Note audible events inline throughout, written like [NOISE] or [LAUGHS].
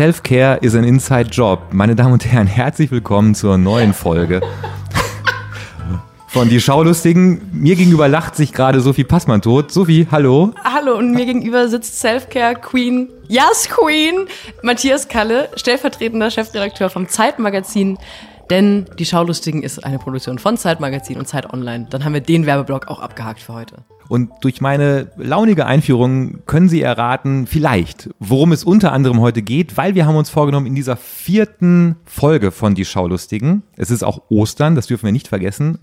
Self-Care is an inside job. Meine Damen und Herren, herzlich willkommen zur neuen Folge von Die Schaulustigen. Mir gegenüber lacht sich gerade Sophie Passmann tot. Sophie, hallo. Hallo und mir gegenüber sitzt Self-Care Queen, Yes Queen, Matthias Kalle, stellvertretender Chefredakteur vom Zeitmagazin. Denn Die Schaulustigen ist eine Produktion von Zeitmagazin und Zeit Online. Dann haben wir den Werbeblock auch abgehakt für heute. Und durch meine launige Einführung können Sie erraten, vielleicht, worum es unter anderem heute geht, weil wir haben uns vorgenommen, in dieser vierten Folge von Die Schaulustigen, es ist auch Ostern, das dürfen wir nicht vergessen,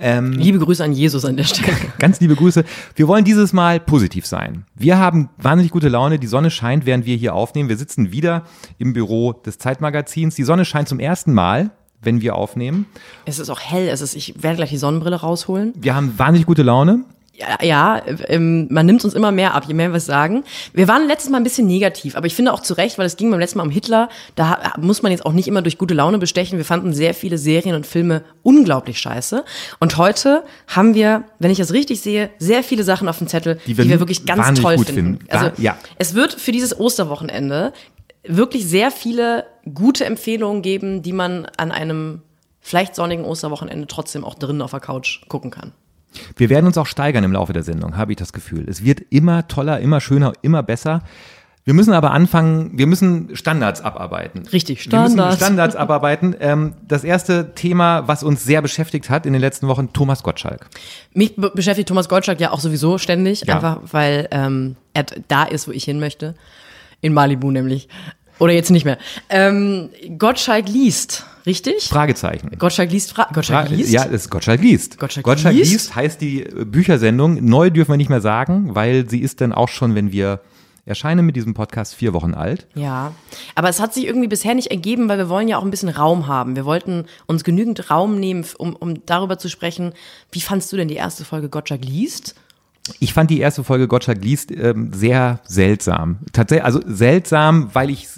ähm, liebe Grüße an Jesus an der Stelle. [LAUGHS] Ganz liebe Grüße. Wir wollen dieses Mal positiv sein. Wir haben wahnsinnig gute Laune. Die Sonne scheint, während wir hier aufnehmen. Wir sitzen wieder im Büro des Zeitmagazins. Die Sonne scheint zum ersten Mal wenn wir aufnehmen. Es ist auch hell. Es ist, ich werde gleich die Sonnenbrille rausholen. Wir haben wahnsinnig gute Laune ja, ja ähm, man nimmt uns immer mehr ab, je mehr wir es sagen. Wir waren letztes Mal ein bisschen negativ, aber ich finde auch zu Recht, weil es ging beim letzten Mal um Hitler. Da muss man jetzt auch nicht immer durch gute Laune bestechen. Wir fanden sehr viele Serien und Filme unglaublich scheiße. Und heute haben wir, wenn ich das richtig sehe, sehr viele Sachen auf dem Zettel, die wir, die wir wirklich ganz toll finden. finden. Also ja. es wird für dieses Osterwochenende wirklich sehr viele gute Empfehlungen geben, die man an einem vielleicht sonnigen Osterwochenende trotzdem auch drinnen auf der Couch gucken kann. Wir werden uns auch steigern im Laufe der Sendung, habe ich das Gefühl. Es wird immer toller, immer schöner, immer besser. Wir müssen aber anfangen, wir müssen Standards abarbeiten. Richtig, Standards. Wir müssen Standards abarbeiten. Ähm, das erste Thema, was uns sehr beschäftigt hat in den letzten Wochen, Thomas Gottschalk. Mich beschäftigt Thomas Gottschalk ja auch sowieso ständig, ja. einfach weil ähm, er da ist, wo ich hin möchte. In Malibu nämlich. Oder jetzt nicht mehr. Ähm, Gottschalk liest, richtig? Fragezeichen. Gottschalk liest, Fra Gottschalk Fra liest? Ja, es ist Gottschalk liest. Gottschalk, Gottschalk liest? liest heißt die Büchersendung. Neu dürfen wir nicht mehr sagen, weil sie ist dann auch schon, wenn wir erscheinen mit diesem Podcast vier Wochen alt. Ja, aber es hat sich irgendwie bisher nicht ergeben, weil wir wollen ja auch ein bisschen Raum haben. Wir wollten uns genügend Raum nehmen, um, um darüber zu sprechen. Wie fandst du denn die erste Folge Gottschalk liest? Ich fand die erste Folge Gottschalk liest ähm, sehr seltsam. Tatsächlich, also seltsam, weil ich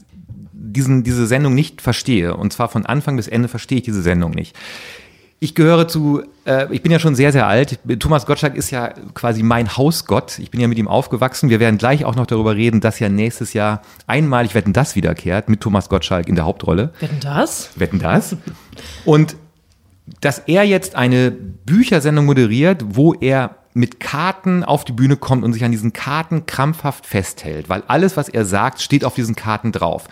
diesen, diese Sendung nicht verstehe. Und zwar von Anfang bis Ende verstehe ich diese Sendung nicht. Ich gehöre zu, äh, ich bin ja schon sehr, sehr alt. Thomas Gottschalk ist ja quasi mein Hausgott. Ich bin ja mit ihm aufgewachsen. Wir werden gleich auch noch darüber reden, dass ja nächstes Jahr einmalig Wetten das wiederkehrt mit Thomas Gottschalk in der Hauptrolle. Wetten das? Wetten das. Und dass er jetzt eine Büchersendung moderiert, wo er mit Karten auf die Bühne kommt und sich an diesen Karten krampfhaft festhält, weil alles, was er sagt, steht auf diesen Karten drauf.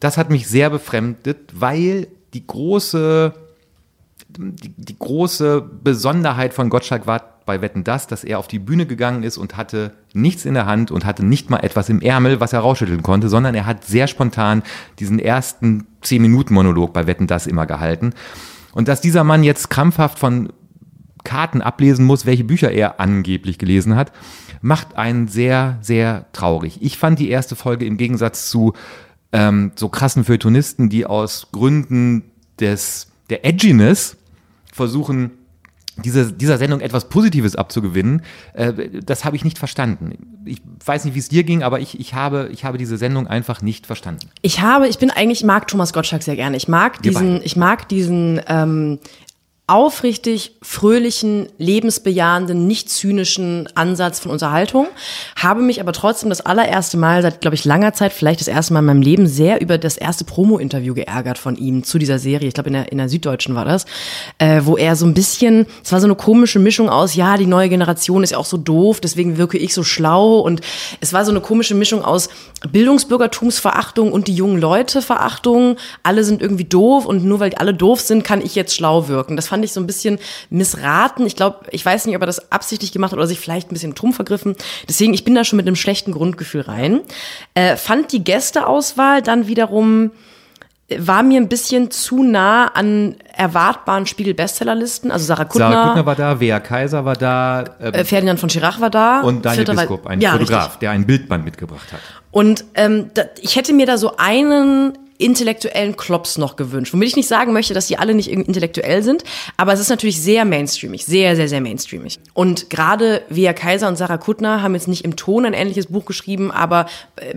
Das hat mich sehr befremdet, weil die große, die, die große Besonderheit von Gottschalk war bei Wetten das, dass er auf die Bühne gegangen ist und hatte nichts in der Hand und hatte nicht mal etwas im Ärmel, was er rausschütteln konnte, sondern er hat sehr spontan diesen ersten 10-Minuten-Monolog bei Wetten das immer gehalten. Und dass dieser Mann jetzt krampfhaft von Karten ablesen muss, welche Bücher er angeblich gelesen hat, macht einen sehr, sehr traurig. Ich fand die erste Folge im Gegensatz zu ähm, so krassen Feuilletonisten, die aus Gründen des, der Edginess versuchen, diese, dieser Sendung etwas Positives abzugewinnen, äh, das habe ich nicht verstanden. Ich weiß nicht, wie es dir ging, aber ich, ich, habe, ich habe diese Sendung einfach nicht verstanden. Ich habe, ich bin eigentlich, ich mag Thomas Gottschalk sehr gerne. Ich mag diesen, ich mag diesen ähm, aufrichtig fröhlichen, lebensbejahenden, nicht zynischen Ansatz von Unterhaltung, habe mich aber trotzdem das allererste Mal seit, glaube ich, langer Zeit, vielleicht das erste Mal in meinem Leben, sehr über das erste Promo-Interview geärgert von ihm zu dieser Serie. Ich glaube, in der, in der Süddeutschen war das, äh, wo er so ein bisschen, es war so eine komische Mischung aus, ja, die neue Generation ist ja auch so doof, deswegen wirke ich so schlau und es war so eine komische Mischung aus Bildungsbürgertumsverachtung und die jungen Leute Verachtung. Alle sind irgendwie doof und nur weil alle doof sind, kann ich jetzt schlau wirken. Das fand fand ich so ein bisschen missraten. Ich glaube, ich weiß nicht, ob er das absichtlich gemacht hat oder sich vielleicht ein bisschen drum vergriffen. Deswegen, ich bin da schon mit einem schlechten Grundgefühl rein. Äh, fand die Gästeauswahl dann wiederum war mir ein bisschen zu nah an erwartbaren Spiegel-Bestsellerlisten. Also Sarah Kuttner. Sarah Kuttner war da, Wea Kaiser war da. Ähm, äh, Ferdinand von Schirach war da. Und Daniel Biskup, ein ja, Fotograf, richtig. der ein Bildband mitgebracht hat. Und ähm, da, ich hätte mir da so einen intellektuellen Klops noch gewünscht. Womit ich nicht sagen möchte, dass die alle nicht intellektuell sind, aber es ist natürlich sehr mainstreamig, sehr, sehr, sehr mainstreamig. Und gerade Via Kaiser und Sarah Kuttner haben jetzt nicht im Ton ein ähnliches Buch geschrieben, aber äh,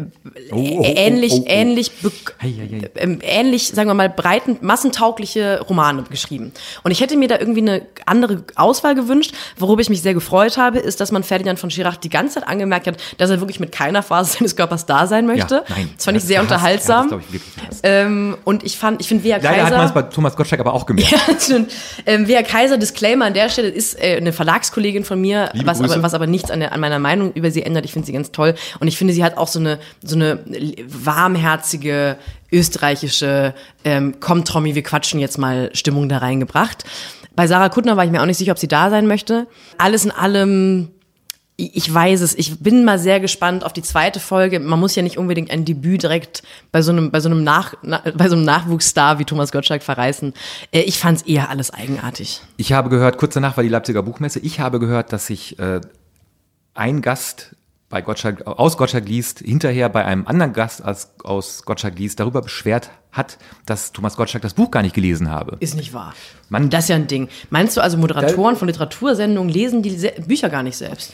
oh, oh, oh, ähnlich, oh, ähnlich, hey, hey, hey. Äh, ähnlich, sagen wir mal, breiten, massentaugliche Romane geschrieben. Und ich hätte mir da irgendwie eine andere Auswahl gewünscht. Worüber ich mich sehr gefreut habe, ist, dass man Ferdinand von Schirach die ganze Zeit angemerkt hat, dass er wirklich mit keiner Phase seines Körpers da sein möchte. Ja, nein, das fand ich sehr unterhaltsam. Das, ich, ähm, und ich fand, ich finde Via Kaiser. Leider hat man es bei Thomas Gottschalk aber auch gemerkt. [LAUGHS] ja, ähm, Via Kaiser, Disclaimer an der Stelle, ist äh, eine Verlagskollegin von mir, was aber, was aber nichts an, der, an meiner Meinung über sie ändert. Ich finde sie ganz toll. Und ich finde, sie hat auch so eine, so eine warmherzige, österreichische, ähm, komm Tommy, wir quatschen jetzt mal Stimmung da reingebracht. Bei Sarah Kuttner war ich mir auch nicht sicher, ob sie da sein möchte. Alles in allem ich weiß es. Ich bin mal sehr gespannt auf die zweite Folge. Man muss ja nicht unbedingt ein Debüt direkt bei so einem, bei so einem, Nach, bei so einem Nachwuchsstar wie Thomas Gottschalk verreißen. Äh, ich fand es eher alles eigenartig. Ich habe gehört, kurz danach war die Leipziger Buchmesse. Ich habe gehört, dass sich äh, ein Gast bei Gottschalk, aus Gottschalk liest, hinterher bei einem anderen Gast aus, aus Gottschalk liest, darüber beschwert hat, dass Thomas Gottschalk das Buch gar nicht gelesen habe. Ist nicht wahr. Man, das ist ja ein Ding. Meinst du also, Moderatoren von Literatursendungen lesen die Bücher gar nicht selbst?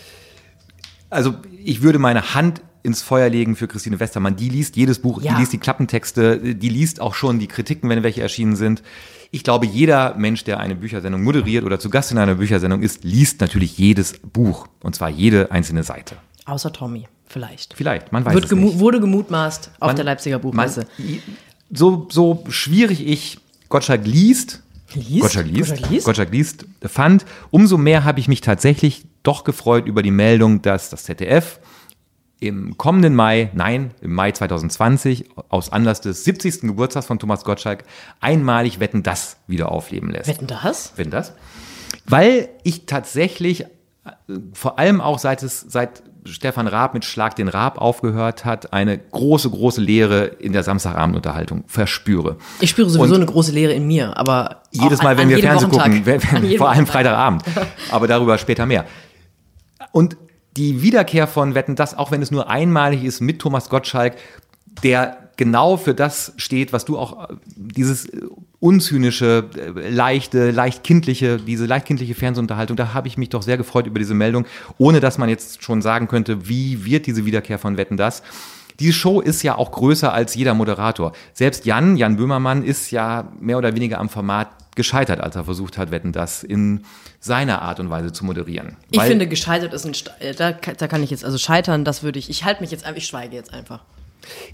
Also ich würde meine Hand ins Feuer legen für Christine Westermann. Die liest jedes Buch, ja. die liest die Klappentexte, die liest auch schon die Kritiken, wenn welche erschienen sind. Ich glaube, jeder Mensch, der eine Büchersendung moderiert oder zu Gast in einer Büchersendung ist, liest natürlich jedes Buch. Und zwar jede einzelne Seite. Außer Tommy, vielleicht. Vielleicht, man weiß Wird es nicht. Wurde gemutmaßt auf man, der Leipziger Buchmesse. Man, so, so schwierig ich Gottschalk liest, Liest? Gottschalk liest, Gottschalk liest, Gottschalk liest fand, umso mehr habe ich mich tatsächlich doch gefreut über die Meldung, dass das ZDF im kommenden Mai, nein, im Mai 2020, aus Anlass des 70. Geburtstags von Thomas Gottschalk, einmalig Wetten das wieder aufleben lässt. Wetten das? Wetten das. Weil ich tatsächlich, äh, vor allem auch seit es, seit Stefan Raab mit Schlag den Raab aufgehört hat, eine große, große Lehre in der Samstagabendunterhaltung verspüre. Ich spüre sowieso Und eine große Lehre in mir, aber jedes Mal, wenn wir Fernsehen gucken, vor allem Freitagabend, [LAUGHS] aber darüber später mehr. Und die Wiederkehr von Wetten, das, auch wenn es nur einmalig ist mit Thomas Gottschalk, der genau für das steht, was du auch, dieses unzynische, leichte, leicht kindliche, diese leicht kindliche Fernsehunterhaltung, da habe ich mich doch sehr gefreut über diese Meldung, ohne dass man jetzt schon sagen könnte, wie wird diese Wiederkehr von Wetten das? Diese Show ist ja auch größer als jeder Moderator. Selbst Jan, Jan Böhmermann, ist ja mehr oder weniger am Format gescheitert, als er versucht hat, Wetten das in seiner Art und Weise zu moderieren. Ich finde, gescheitert ist ein, äh, da, da kann ich jetzt, also scheitern, das würde ich, ich halte mich jetzt einfach, ich schweige jetzt einfach.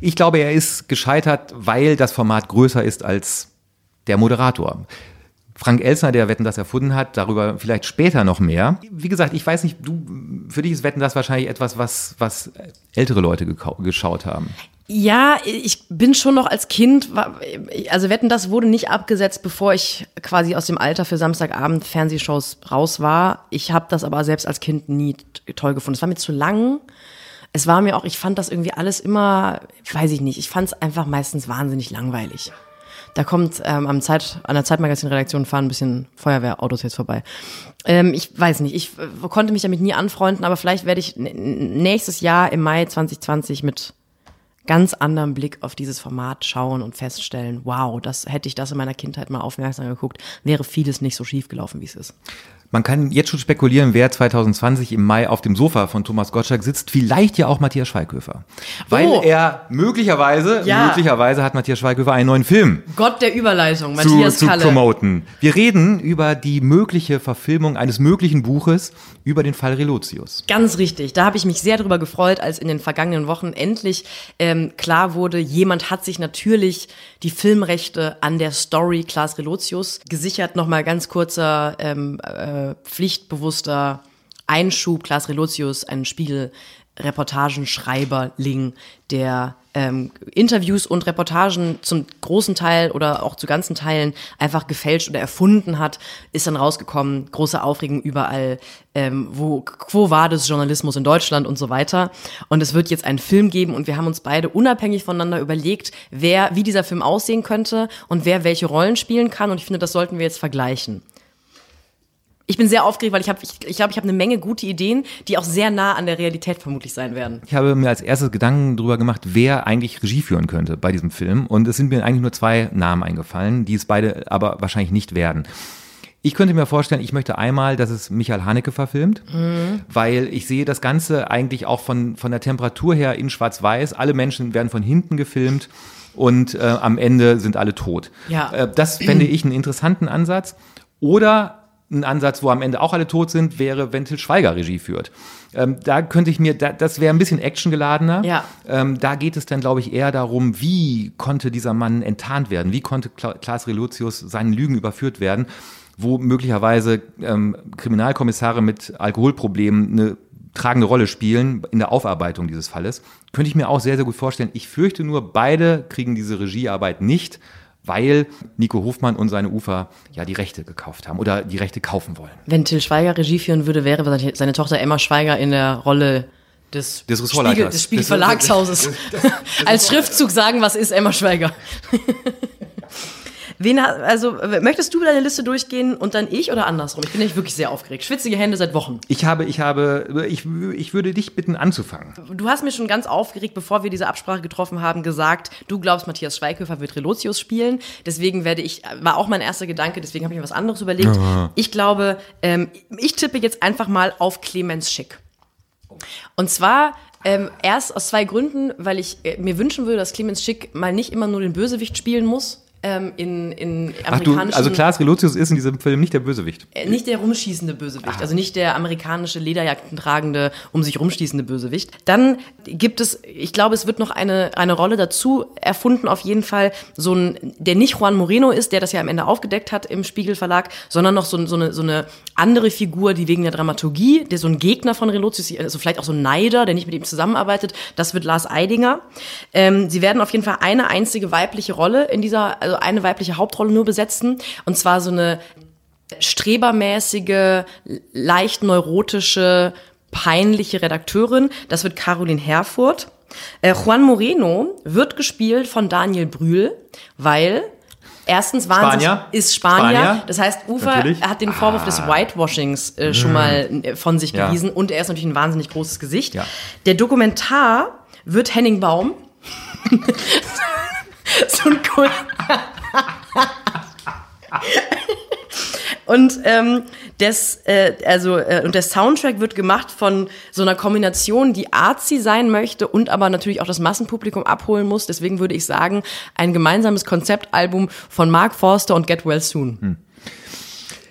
Ich glaube, er ist gescheitert, weil das Format größer ist als der Moderator. Frank Elsner, der Wetten das erfunden hat, darüber vielleicht später noch mehr. Wie gesagt, ich weiß nicht, du, für dich ist Wetten das wahrscheinlich etwas, was, was ältere Leute geschaut haben. Ja, ich bin schon noch als Kind, also Wetten, das wurde nicht abgesetzt, bevor ich quasi aus dem Alter für Samstagabend Fernsehshows raus war. Ich habe das aber selbst als Kind nie toll gefunden. Es war mir zu lang. Es war mir auch, ich fand das irgendwie alles immer, weiß ich nicht, ich fand es einfach meistens wahnsinnig langweilig. Da kommt ähm, am Zeit, an der Zeitmagazin-Redaktion fahren ein bisschen Feuerwehrautos jetzt vorbei. Ähm, ich weiß nicht, ich äh, konnte mich damit nie anfreunden, aber vielleicht werde ich nächstes Jahr im Mai 2020 mit ganz anderen Blick auf dieses Format schauen und feststellen, wow, das hätte ich das in meiner Kindheit mal aufmerksam geguckt, wäre vieles nicht so schief gelaufen, wie es ist. Man kann jetzt schon spekulieren, wer 2020 im Mai auf dem Sofa von Thomas Gottschalk sitzt. Vielleicht ja auch Matthias Schweighöfer. Weil oh. er möglicherweise, ja. möglicherweise hat Matthias Schweighöfer einen neuen Film. Gott der Überleitung, Matthias zu, Kalle. zu promoten. Wir reden über die mögliche Verfilmung eines möglichen Buches über den Fall Relotius. Ganz richtig. Da habe ich mich sehr darüber gefreut, als in den vergangenen Wochen endlich ähm, klar wurde, jemand hat sich natürlich die Filmrechte an der Story Klaas Relotius gesichert. Nochmal ganz kurzer ähm, äh, pflichtbewusster Einschub. Klaas Relotius, ein Spiegel-Reportagenschreiberling, der ähm, Interviews und Reportagen zum großen Teil oder auch zu ganzen Teilen einfach gefälscht oder erfunden hat, ist dann rausgekommen, große Aufregung überall, ähm, wo, wo war das Journalismus in Deutschland und so weiter. Und es wird jetzt einen Film geben und wir haben uns beide unabhängig voneinander überlegt, wer, wie dieser Film aussehen könnte und wer welche Rollen spielen kann. Und ich finde, das sollten wir jetzt vergleichen. Ich bin sehr aufgeregt, weil ich habe, ich, ich glaube, ich habe eine Menge gute Ideen, die auch sehr nah an der Realität vermutlich sein werden. Ich habe mir als erstes Gedanken darüber gemacht, wer eigentlich Regie führen könnte bei diesem Film. Und es sind mir eigentlich nur zwei Namen eingefallen, die es beide aber wahrscheinlich nicht werden. Ich könnte mir vorstellen, ich möchte einmal, dass es Michael Haneke verfilmt, mhm. weil ich sehe das Ganze eigentlich auch von, von der Temperatur her in Schwarz-Weiß. Alle Menschen werden von hinten gefilmt und äh, am Ende sind alle tot. Ja. Äh, das fände ich einen interessanten Ansatz. Oder ein Ansatz, wo am Ende auch alle tot sind, wäre, wenn Til Schweiger Regie führt. Ähm, da könnte ich mir, da, das wäre ein bisschen actiongeladener. Ja. Ähm, da geht es dann, glaube ich, eher darum, wie konnte dieser Mann enttarnt werden? Wie konnte Klaas Relotius seinen Lügen überführt werden? Wo möglicherweise ähm, Kriminalkommissare mit Alkoholproblemen eine tragende Rolle spielen in der Aufarbeitung dieses Falles. Könnte ich mir auch sehr, sehr gut vorstellen. Ich fürchte nur, beide kriegen diese Regiearbeit nicht weil Nico Hofmann und seine Ufer ja die Rechte gekauft haben oder die Rechte kaufen wollen. Wenn Till Schweiger Regie führen würde, wäre seine Tochter Emma Schweiger in der Rolle des, des, Spiegel, des Spiegel Verlagshauses. [LAUGHS] Als Schriftzug sagen, was ist Emma Schweiger? [LAUGHS] Wen, also, möchtest du deine Liste durchgehen und dann ich oder andersrum? Ich bin nämlich wirklich sehr aufgeregt. Schwitzige Hände seit Wochen. Ich habe, ich habe, ich, ich würde dich bitten anzufangen. Du hast mir schon ganz aufgeregt, bevor wir diese Absprache getroffen haben, gesagt, du glaubst, Matthias Schweighöfer wird Relotius spielen. Deswegen werde ich, war auch mein erster Gedanke, deswegen habe ich mir was anderes überlegt. Ja. Ich glaube, ähm, ich tippe jetzt einfach mal auf Clemens Schick. Und zwar ähm, erst aus zwei Gründen, weil ich äh, mir wünschen würde, dass Clemens Schick mal nicht immer nur den Bösewicht spielen muss, ähm, in, in amerikanischen... Ach du, also Klaas Relotius ist in diesem Film nicht der Bösewicht. Äh, nicht der rumschießende Bösewicht, ah. also nicht der amerikanische Lederjagden tragende, um sich rumschießende Bösewicht. Dann gibt es, ich glaube, es wird noch eine, eine Rolle dazu erfunden, auf jeden Fall, so ein, der nicht Juan Moreno ist, der das ja am Ende aufgedeckt hat im Spiegel Verlag, sondern noch so, so, eine, so eine andere Figur, die wegen der Dramaturgie, der so ein Gegner von Relotius, also vielleicht auch so ein Neider, der nicht mit ihm zusammenarbeitet, das wird Lars Eidinger. Ähm, sie werden auf jeden Fall eine einzige weibliche Rolle in dieser, also eine weibliche Hauptrolle nur besetzen. Und zwar so eine strebermäßige, leicht neurotische, peinliche Redakteurin. Das wird Caroline Herfurth. Äh, Juan Moreno wird gespielt von Daniel Brühl, weil Erstens wahnsinnig Spanier. ist Spanier. Spanier. Das heißt, Ufer natürlich. hat den Vorwurf ah. des Whitewashings äh, schon mal äh, von sich ja. gewiesen und er ist natürlich ein wahnsinnig großes Gesicht. Ja. Der Dokumentar wird Henning Baum. [LAUGHS] [LAUGHS] so ein cool. und ähm, das, äh, also, äh, und der Soundtrack wird gemacht von so einer Kombination, die artsy sein möchte und aber natürlich auch das Massenpublikum abholen muss. Deswegen würde ich sagen, ein gemeinsames Konzeptalbum von Mark Forster und Get Well Soon. Hm.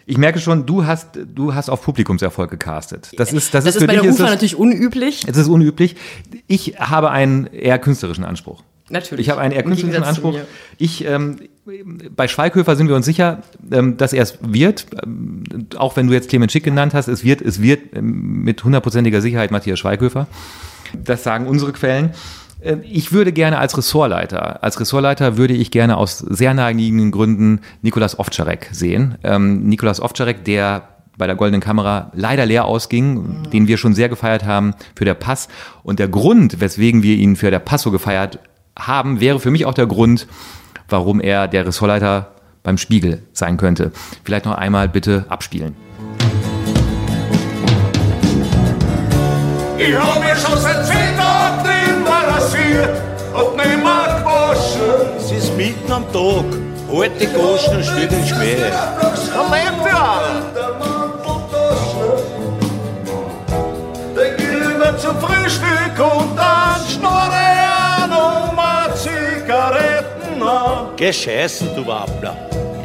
Ich merke schon, du hast, du hast auf Publikumserfolg gecastet. Das ist, das, das ist, ist bei der UFA natürlich unüblich. Es ist unüblich. Ich habe einen eher künstlerischen Anspruch. Natürlich. Ich habe einen eher künstlerischen Anspruch. Ich, ähm, bei Schweighöfer sind wir uns sicher, ähm, dass er es wird. Ähm, auch wenn du jetzt Clemens Schick genannt hast, es wird, es wird ähm, mit hundertprozentiger Sicherheit Matthias Schweighöfer. Das sagen unsere Quellen. Äh, ich würde gerne als Ressortleiter, als Ressortleiter würde ich gerne aus sehr naheliegenden Gründen Nikolas Ovtcharek sehen. Ähm, Nikolas Ovtcharek, der bei der Goldenen Kamera leider leer ausging, mhm. den wir schon sehr gefeiert haben für der Pass. Und der Grund, weswegen wir ihn für der Pass so gefeiert haben, wäre für mich auch der Grund, warum er der Ressortleiter beim Spiegel sein könnte. Vielleicht noch einmal bitte abspielen. Ich hab mir schon seit zehn Tagen drin rasiert und nicht mehr gewaschen. Es ist mitten am Tag, alte Goschen und steht in Schmäh. Dann lebt ja Dann gehen wir zum Frühstück und Gescheißen, du Wappler.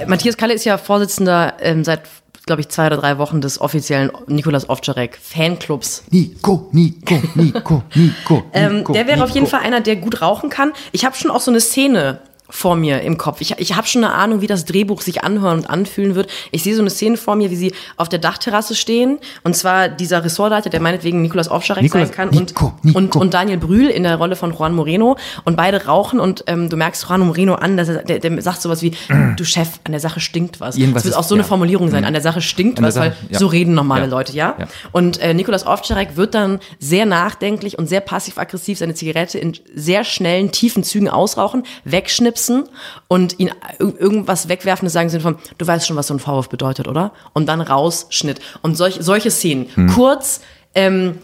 Matthias Kalle ist ja Vorsitzender ähm, seit glaube ich, zwei oder drei Wochen des offiziellen Nikolaus Ovtcharek Fanclubs. Nico, Nico, Nico, Nico. ähm, der wäre Nico. auf jeden Fall einer, der gut rauchen kann. Ich habe schon auch so eine Szene vor mir im Kopf. Ich, ich habe schon eine Ahnung, wie das Drehbuch sich anhören und anfühlen wird. Ich sehe so eine Szene vor mir, wie sie auf der Dachterrasse stehen. Und zwar dieser Ressortleiter, der meinetwegen Nikolaus Ovcharek sein kann. Nico, und, Nico. Und, und Daniel Brühl in der Rolle von Juan Moreno. Und beide rauchen und ähm, du merkst Juan Moreno an, dass er, der, der sagt sowas wie, [CLEARS THROAT] du Chef, an der Sache stinkt was. Irgendwas das wird auch so eine Formulierung sein, mhm. an der Sache stinkt was, Sache, weil ja. so reden normale ja. Leute, ja? ja. Und äh, Nikolaus Ovcharek wird dann sehr nachdenklich und sehr passiv-aggressiv seine Zigarette in sehr schnellen, tiefen Zügen ausrauchen, wegschnipsen anschubsen und ihn irgendwas wegwerfen, sagen sie von, du weißt schon, was so ein Vorwurf bedeutet, oder? Und dann rausschnitt. Und solch, solche Szenen. Hm. Kurz, ähm,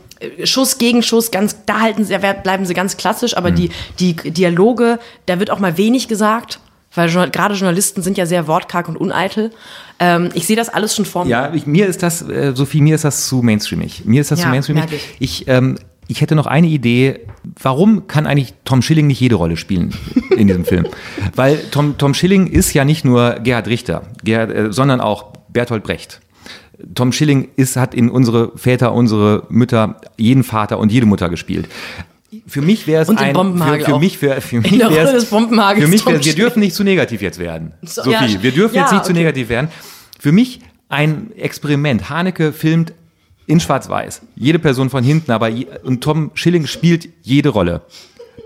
Schuss gegen Schuss, ganz, da halten sie, bleiben sie ganz klassisch, aber hm. die, die Dialoge, da wird auch mal wenig gesagt weil gerade Journalisten sind ja sehr wortkarg und uneitel. Ähm, ich sehe das alles schon vor mir. Ja, ich, mir ist das, äh, Sophie, mir ist das zu mainstreamig. Mir ist das ja, zu mainstreamig. Ich, ich ähm, ich hätte noch eine Idee. Warum kann eigentlich Tom Schilling nicht jede Rolle spielen in diesem Film? [LAUGHS] Weil Tom, Tom Schilling ist ja nicht nur Gerhard Richter, Gerhard, äh, sondern auch Bertolt Brecht. Tom Schilling ist, hat in unsere Väter, unsere Mütter, jeden Vater und jede Mutter gespielt. Für mich wäre es ein für, für mich für, für mich wäre es für mich wär, wir dürfen nicht zu negativ jetzt werden. So, Sophie, ja, wir dürfen ja, jetzt nicht okay. zu negativ werden. Für mich ein Experiment. Haneke filmt in Schwarz-Weiß. Jede Person von hinten, aber und Tom Schilling spielt jede Rolle.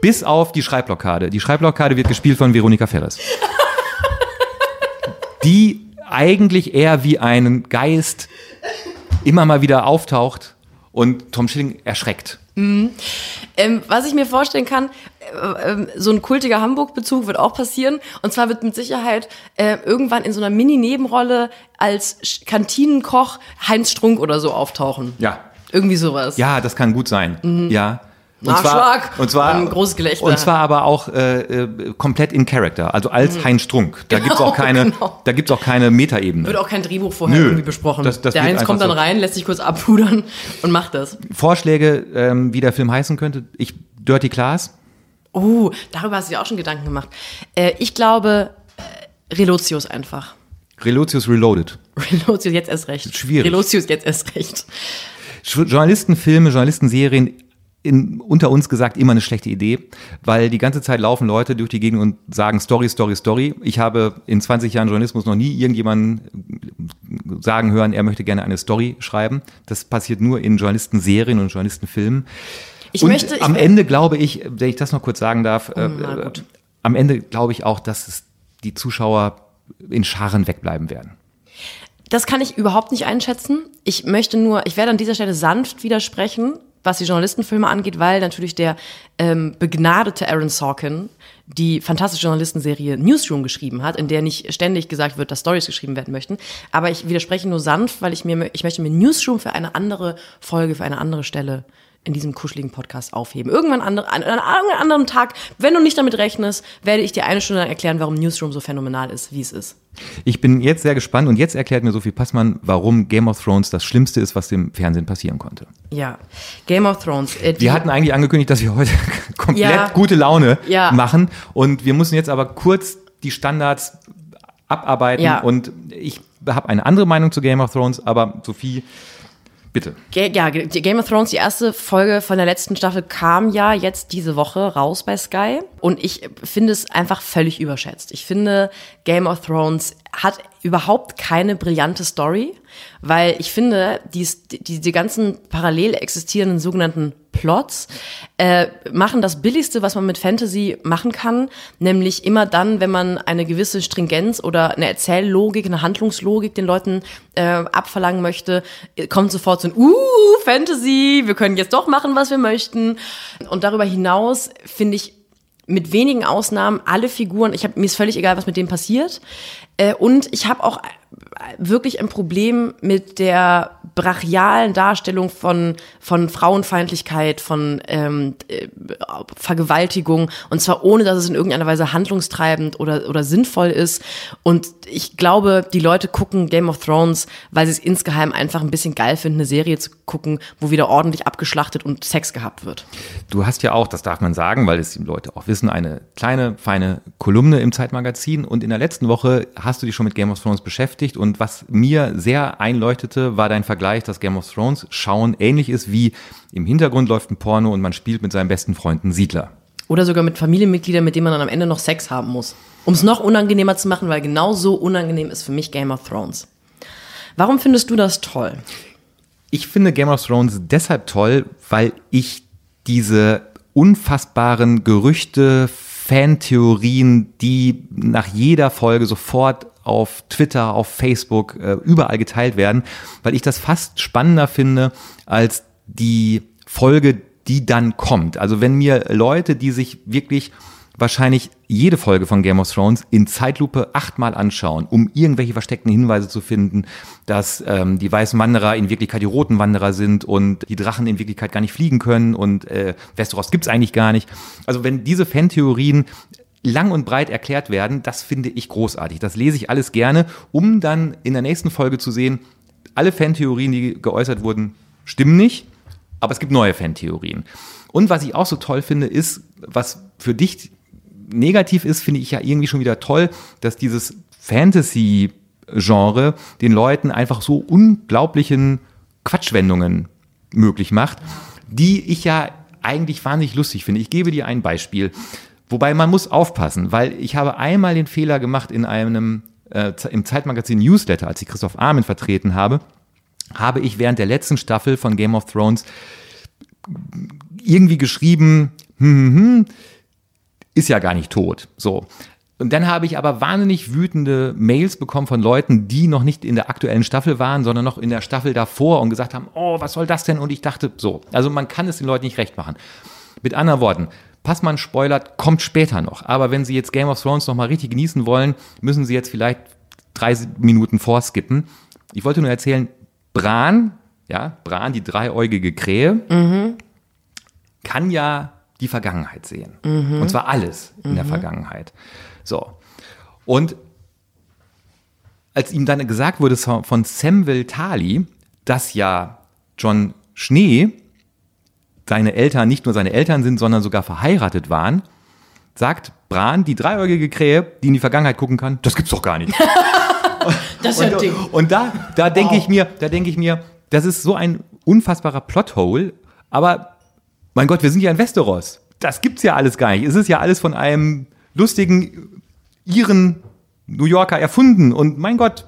Bis auf die Schreibblockade. Die Schreibblockade wird gespielt von Veronika Ferres. die eigentlich eher wie ein Geist immer mal wieder auftaucht und Tom Schilling erschreckt. Mhm. Ähm, was ich mir vorstellen kann, äh, äh, so ein kultiger Hamburg-Bezug wird auch passieren. Und zwar wird mit Sicherheit äh, irgendwann in so einer Mini-Nebenrolle als Kantinenkoch Heinz Strunk oder so auftauchen. Ja. Irgendwie sowas. Ja, das kann gut sein. Mhm. Ja. Und Nachschlag zwar, und zwar ein großes Gelächter. Und zwar aber auch äh, äh, komplett in Character, also als mhm. Heinz Strunk. Da genau, gibt's auch keine, genau. da gibt's auch keine Metaebene. Wird auch kein Drehbuch vorher Nö, irgendwie besprochen. Das, das der Heinz kommt dann so. rein, lässt sich kurz abpudern [LAUGHS] und macht das. Vorschläge, ähm, wie der Film heißen könnte. Ich Dirty Class. Oh, darüber hast du dir auch schon Gedanken gemacht. Äh, ich glaube äh, Relotius einfach. Relotius Reloaded. [LAUGHS] Relotius jetzt erst recht. Schwierig. Relotius jetzt erst recht. Journalistenfilme, Journalistenserien in, unter uns gesagt immer eine schlechte Idee, weil die ganze Zeit laufen Leute durch die Gegend und sagen Story, Story, Story. Ich habe in 20 Jahren Journalismus noch nie irgendjemanden sagen hören, er möchte gerne eine Story schreiben. Das passiert nur in Journalistenserien und Journalistenfilmen. Ich und möchte, ich am Ende glaube ich, wenn ich das noch kurz sagen darf, oh, äh, am Ende glaube ich auch, dass es die Zuschauer in Scharen wegbleiben werden. Das kann ich überhaupt nicht einschätzen. Ich möchte nur, ich werde an dieser Stelle sanft widersprechen was die Journalistenfilme angeht, weil natürlich der ähm, begnadete Aaron Sorkin die fantastische Journalistenserie Newsroom geschrieben hat, in der nicht ständig gesagt wird, dass Stories geschrieben werden möchten. Aber ich widerspreche nur sanft, weil ich mir, ich möchte mir Newsroom für eine andere Folge, für eine andere Stelle in diesem kuscheligen Podcast aufheben. Irgendwann andere, an, an einem anderen Tag, wenn du nicht damit rechnest, werde ich dir eine Stunde lang erklären, warum Newsroom so phänomenal ist, wie es ist. Ich bin jetzt sehr gespannt und jetzt erklärt mir Sophie Passmann, warum Game of Thrones das Schlimmste ist, was dem Fernsehen passieren konnte. Ja, Game of Thrones. Äh, wir hatten eigentlich angekündigt, dass wir heute [LAUGHS] komplett ja. gute Laune ja. machen und wir müssen jetzt aber kurz die Standards abarbeiten ja. und ich habe eine andere Meinung zu Game of Thrones, aber Sophie Bitte. Ja, Game of Thrones, die erste Folge von der letzten Staffel kam ja jetzt diese Woche raus bei Sky. Und ich finde es einfach völlig überschätzt. Ich finde, Game of Thrones hat überhaupt keine brillante Story, weil ich finde, die, die, die ganzen parallel existierenden sogenannten Plots äh, machen das Billigste, was man mit Fantasy machen kann, nämlich immer dann, wenn man eine gewisse Stringenz oder eine Erzähllogik, eine Handlungslogik den Leuten äh, abverlangen möchte, kommt sofort so ein Uh, Fantasy, wir können jetzt doch machen, was wir möchten. Und darüber hinaus finde ich mit wenigen Ausnahmen alle Figuren, ich habe mir ist völlig egal, was mit dem passiert. Äh, und ich habe auch wirklich ein Problem mit der brachialen Darstellung von, von Frauenfeindlichkeit, von ähm, äh, Vergewaltigung und zwar ohne, dass es in irgendeiner Weise handlungstreibend oder, oder sinnvoll ist. Und ich glaube, die Leute gucken Game of Thrones, weil sie es insgeheim einfach ein bisschen geil finden, eine Serie zu gucken, wo wieder ordentlich abgeschlachtet und Sex gehabt wird. Du hast ja auch, das darf man sagen, weil es die Leute auch wissen, eine kleine, feine Kolumne im Zeitmagazin und in der letzten Woche hast du dich schon mit Game of Thrones beschäftigt und was mir sehr einleuchtete, war dein Vergleich, dass Game of Thrones schauen ähnlich ist wie im Hintergrund läuft ein Porno und man spielt mit seinen besten Freunden Siedler. Oder sogar mit Familienmitgliedern, mit denen man dann am Ende noch Sex haben muss. Um es noch unangenehmer zu machen, weil genau so unangenehm ist für mich Game of Thrones. Warum findest du das toll? Ich finde Game of Thrones deshalb toll, weil ich diese unfassbaren Gerüchte, Fantheorien, die nach jeder Folge sofort auf Twitter, auf Facebook, äh, überall geteilt werden, weil ich das fast spannender finde als die Folge, die dann kommt. Also wenn mir Leute, die sich wirklich wahrscheinlich jede Folge von Game of Thrones in Zeitlupe achtmal anschauen, um irgendwelche versteckten Hinweise zu finden, dass ähm, die weißen Wanderer in Wirklichkeit die roten Wanderer sind und die Drachen in Wirklichkeit gar nicht fliegen können und äh, Westeros gibt's eigentlich gar nicht. Also wenn diese Fantheorien lang und breit erklärt werden, das finde ich großartig. Das lese ich alles gerne, um dann in der nächsten Folge zu sehen, alle Fantheorien, die geäußert wurden, stimmen nicht, aber es gibt neue Fantheorien. Und was ich auch so toll finde, ist, was für dich negativ ist, finde ich ja irgendwie schon wieder toll, dass dieses Fantasy-Genre den Leuten einfach so unglaublichen Quatschwendungen möglich macht, die ich ja eigentlich wahnsinnig lustig finde. Ich gebe dir ein Beispiel. Wobei man muss aufpassen, weil ich habe einmal den Fehler gemacht in einem äh, im Zeitmagazin Newsletter, als ich Christoph Armin vertreten habe, habe ich während der letzten Staffel von Game of Thrones irgendwie geschrieben, hm, hm, hm, ist ja gar nicht tot. So. Und dann habe ich aber wahnsinnig wütende Mails bekommen von Leuten, die noch nicht in der aktuellen Staffel waren, sondern noch in der Staffel davor und gesagt haben, oh, was soll das denn? Und ich dachte, so. Also man kann es den Leuten nicht recht machen. Mit anderen Worten, Passmann spoilert, kommt später noch. Aber wenn Sie jetzt Game of Thrones noch mal richtig genießen wollen, müssen Sie jetzt vielleicht drei Minuten vorskippen. Ich wollte nur erzählen, Bran, ja, Bran, die dreieugige Krähe, mhm. kann ja die Vergangenheit sehen. Mhm. Und zwar alles in mhm. der Vergangenheit. So. Und als ihm dann gesagt wurde von Samwell Tali, dass ja John Schnee seine Eltern nicht nur seine Eltern sind, sondern sogar verheiratet waren, sagt Bran, die dreieugige Krähe, die in die Vergangenheit gucken kann, das gibt's doch gar nicht. [LAUGHS] das ist ja ein Ding. Und da, da denke ich mir, da denke ich mir, das ist so ein unfassbarer Plothole, aber mein Gott, wir sind ja in Westeros. Das gibt's ja alles gar nicht. Es ist ja alles von einem lustigen ihren New Yorker erfunden und mein Gott,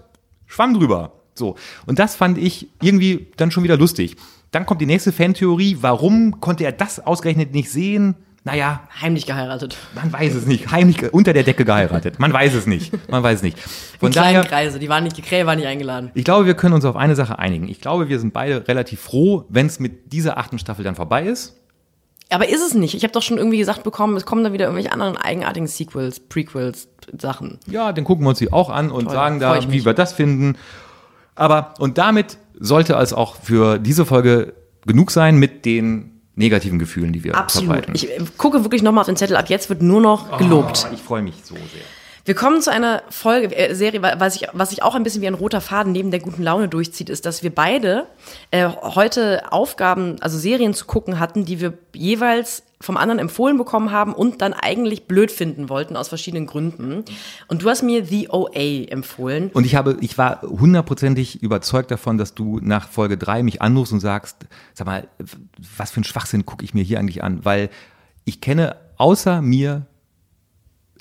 schwamm drüber. So. Und das fand ich irgendwie dann schon wieder lustig. Dann kommt die nächste Fantheorie. Warum konnte er das ausgerechnet nicht sehen? Naja. Heimlich geheiratet. Man weiß es nicht. Heimlich unter der Decke geheiratet. Man weiß es nicht. Man weiß es nicht. Von die kleinen Kreise, die waren nicht, die Krähe waren nicht eingeladen. Ich glaube, wir können uns auf eine Sache einigen. Ich glaube, wir sind beide relativ froh, wenn es mit dieser achten Staffel dann vorbei ist. Aber ist es nicht. Ich habe doch schon irgendwie gesagt bekommen, es kommen da wieder irgendwelche anderen eigenartigen Sequels, Prequels, Sachen. Ja, dann gucken wir uns die auch an und Toll, sagen da, wie wir das finden. Aber, und damit sollte es auch für diese Folge genug sein mit den negativen Gefühlen, die wir Absolut. verbreiten. Ich äh, gucke wirklich nochmal auf den Zettel. Ab jetzt wird nur noch gelobt. Oh, ich freue mich so sehr. Wir kommen zu einer Folge, äh, Serie, was ich, was sich auch ein bisschen wie ein roter Faden neben der guten Laune durchzieht, ist, dass wir beide äh, heute Aufgaben, also Serien zu gucken hatten, die wir jeweils vom anderen empfohlen bekommen haben und dann eigentlich blöd finden wollten aus verschiedenen Gründen. Und du hast mir The OA empfohlen. Und ich habe, ich war hundertprozentig überzeugt davon, dass du nach Folge drei mich anrufst und sagst, sag mal, was für ein Schwachsinn gucke ich mir hier eigentlich an? Weil ich kenne außer mir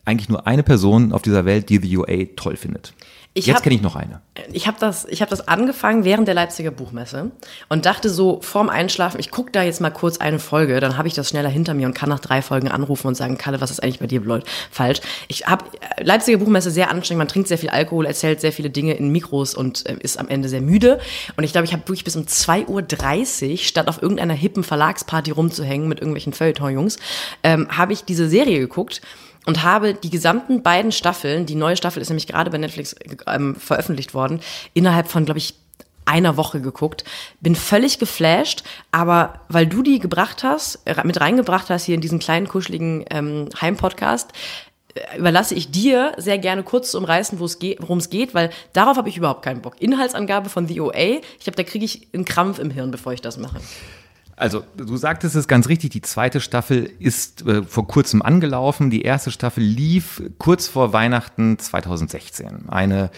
eigentlich nur eine Person auf dieser Welt, die The UA toll findet. Ich Jetzt kenne ich noch eine. Ich habe das, hab das angefangen während der Leipziger Buchmesse und dachte so vorm Einschlafen, ich gucke da jetzt mal kurz eine Folge, dann habe ich das schneller hinter mir und kann nach drei Folgen anrufen und sagen, Kalle, was ist eigentlich bei dir falsch? Ich habe äh, Leipziger Buchmesse sehr anstrengend, man trinkt sehr viel Alkohol, erzählt sehr viele Dinge in Mikros und äh, ist am Ende sehr müde. Und ich glaube, ich habe wirklich bis um 2.30 Uhr, statt auf irgendeiner hippen Verlagsparty rumzuhängen mit irgendwelchen Feuilleton-Jungs, ähm, habe ich diese Serie geguckt und habe die gesamten beiden Staffeln, die neue Staffel ist nämlich gerade bei Netflix ähm, veröffentlicht worden, innerhalb von, glaube ich, einer Woche geguckt, bin völlig geflasht, aber weil du die gebracht hast, mit reingebracht hast hier in diesen kleinen kuscheligen ähm, Heimpodcast, äh, überlasse ich dir sehr gerne kurz zu umreißen, worum es geht, weil darauf habe ich überhaupt keinen Bock. Inhaltsangabe von The OA, ich glaube, da kriege ich einen Krampf im Hirn, bevor ich das mache. Also, du sagtest es ganz richtig, die zweite Staffel ist äh, vor kurzem angelaufen. Die erste Staffel lief kurz vor Weihnachten 2016. Eine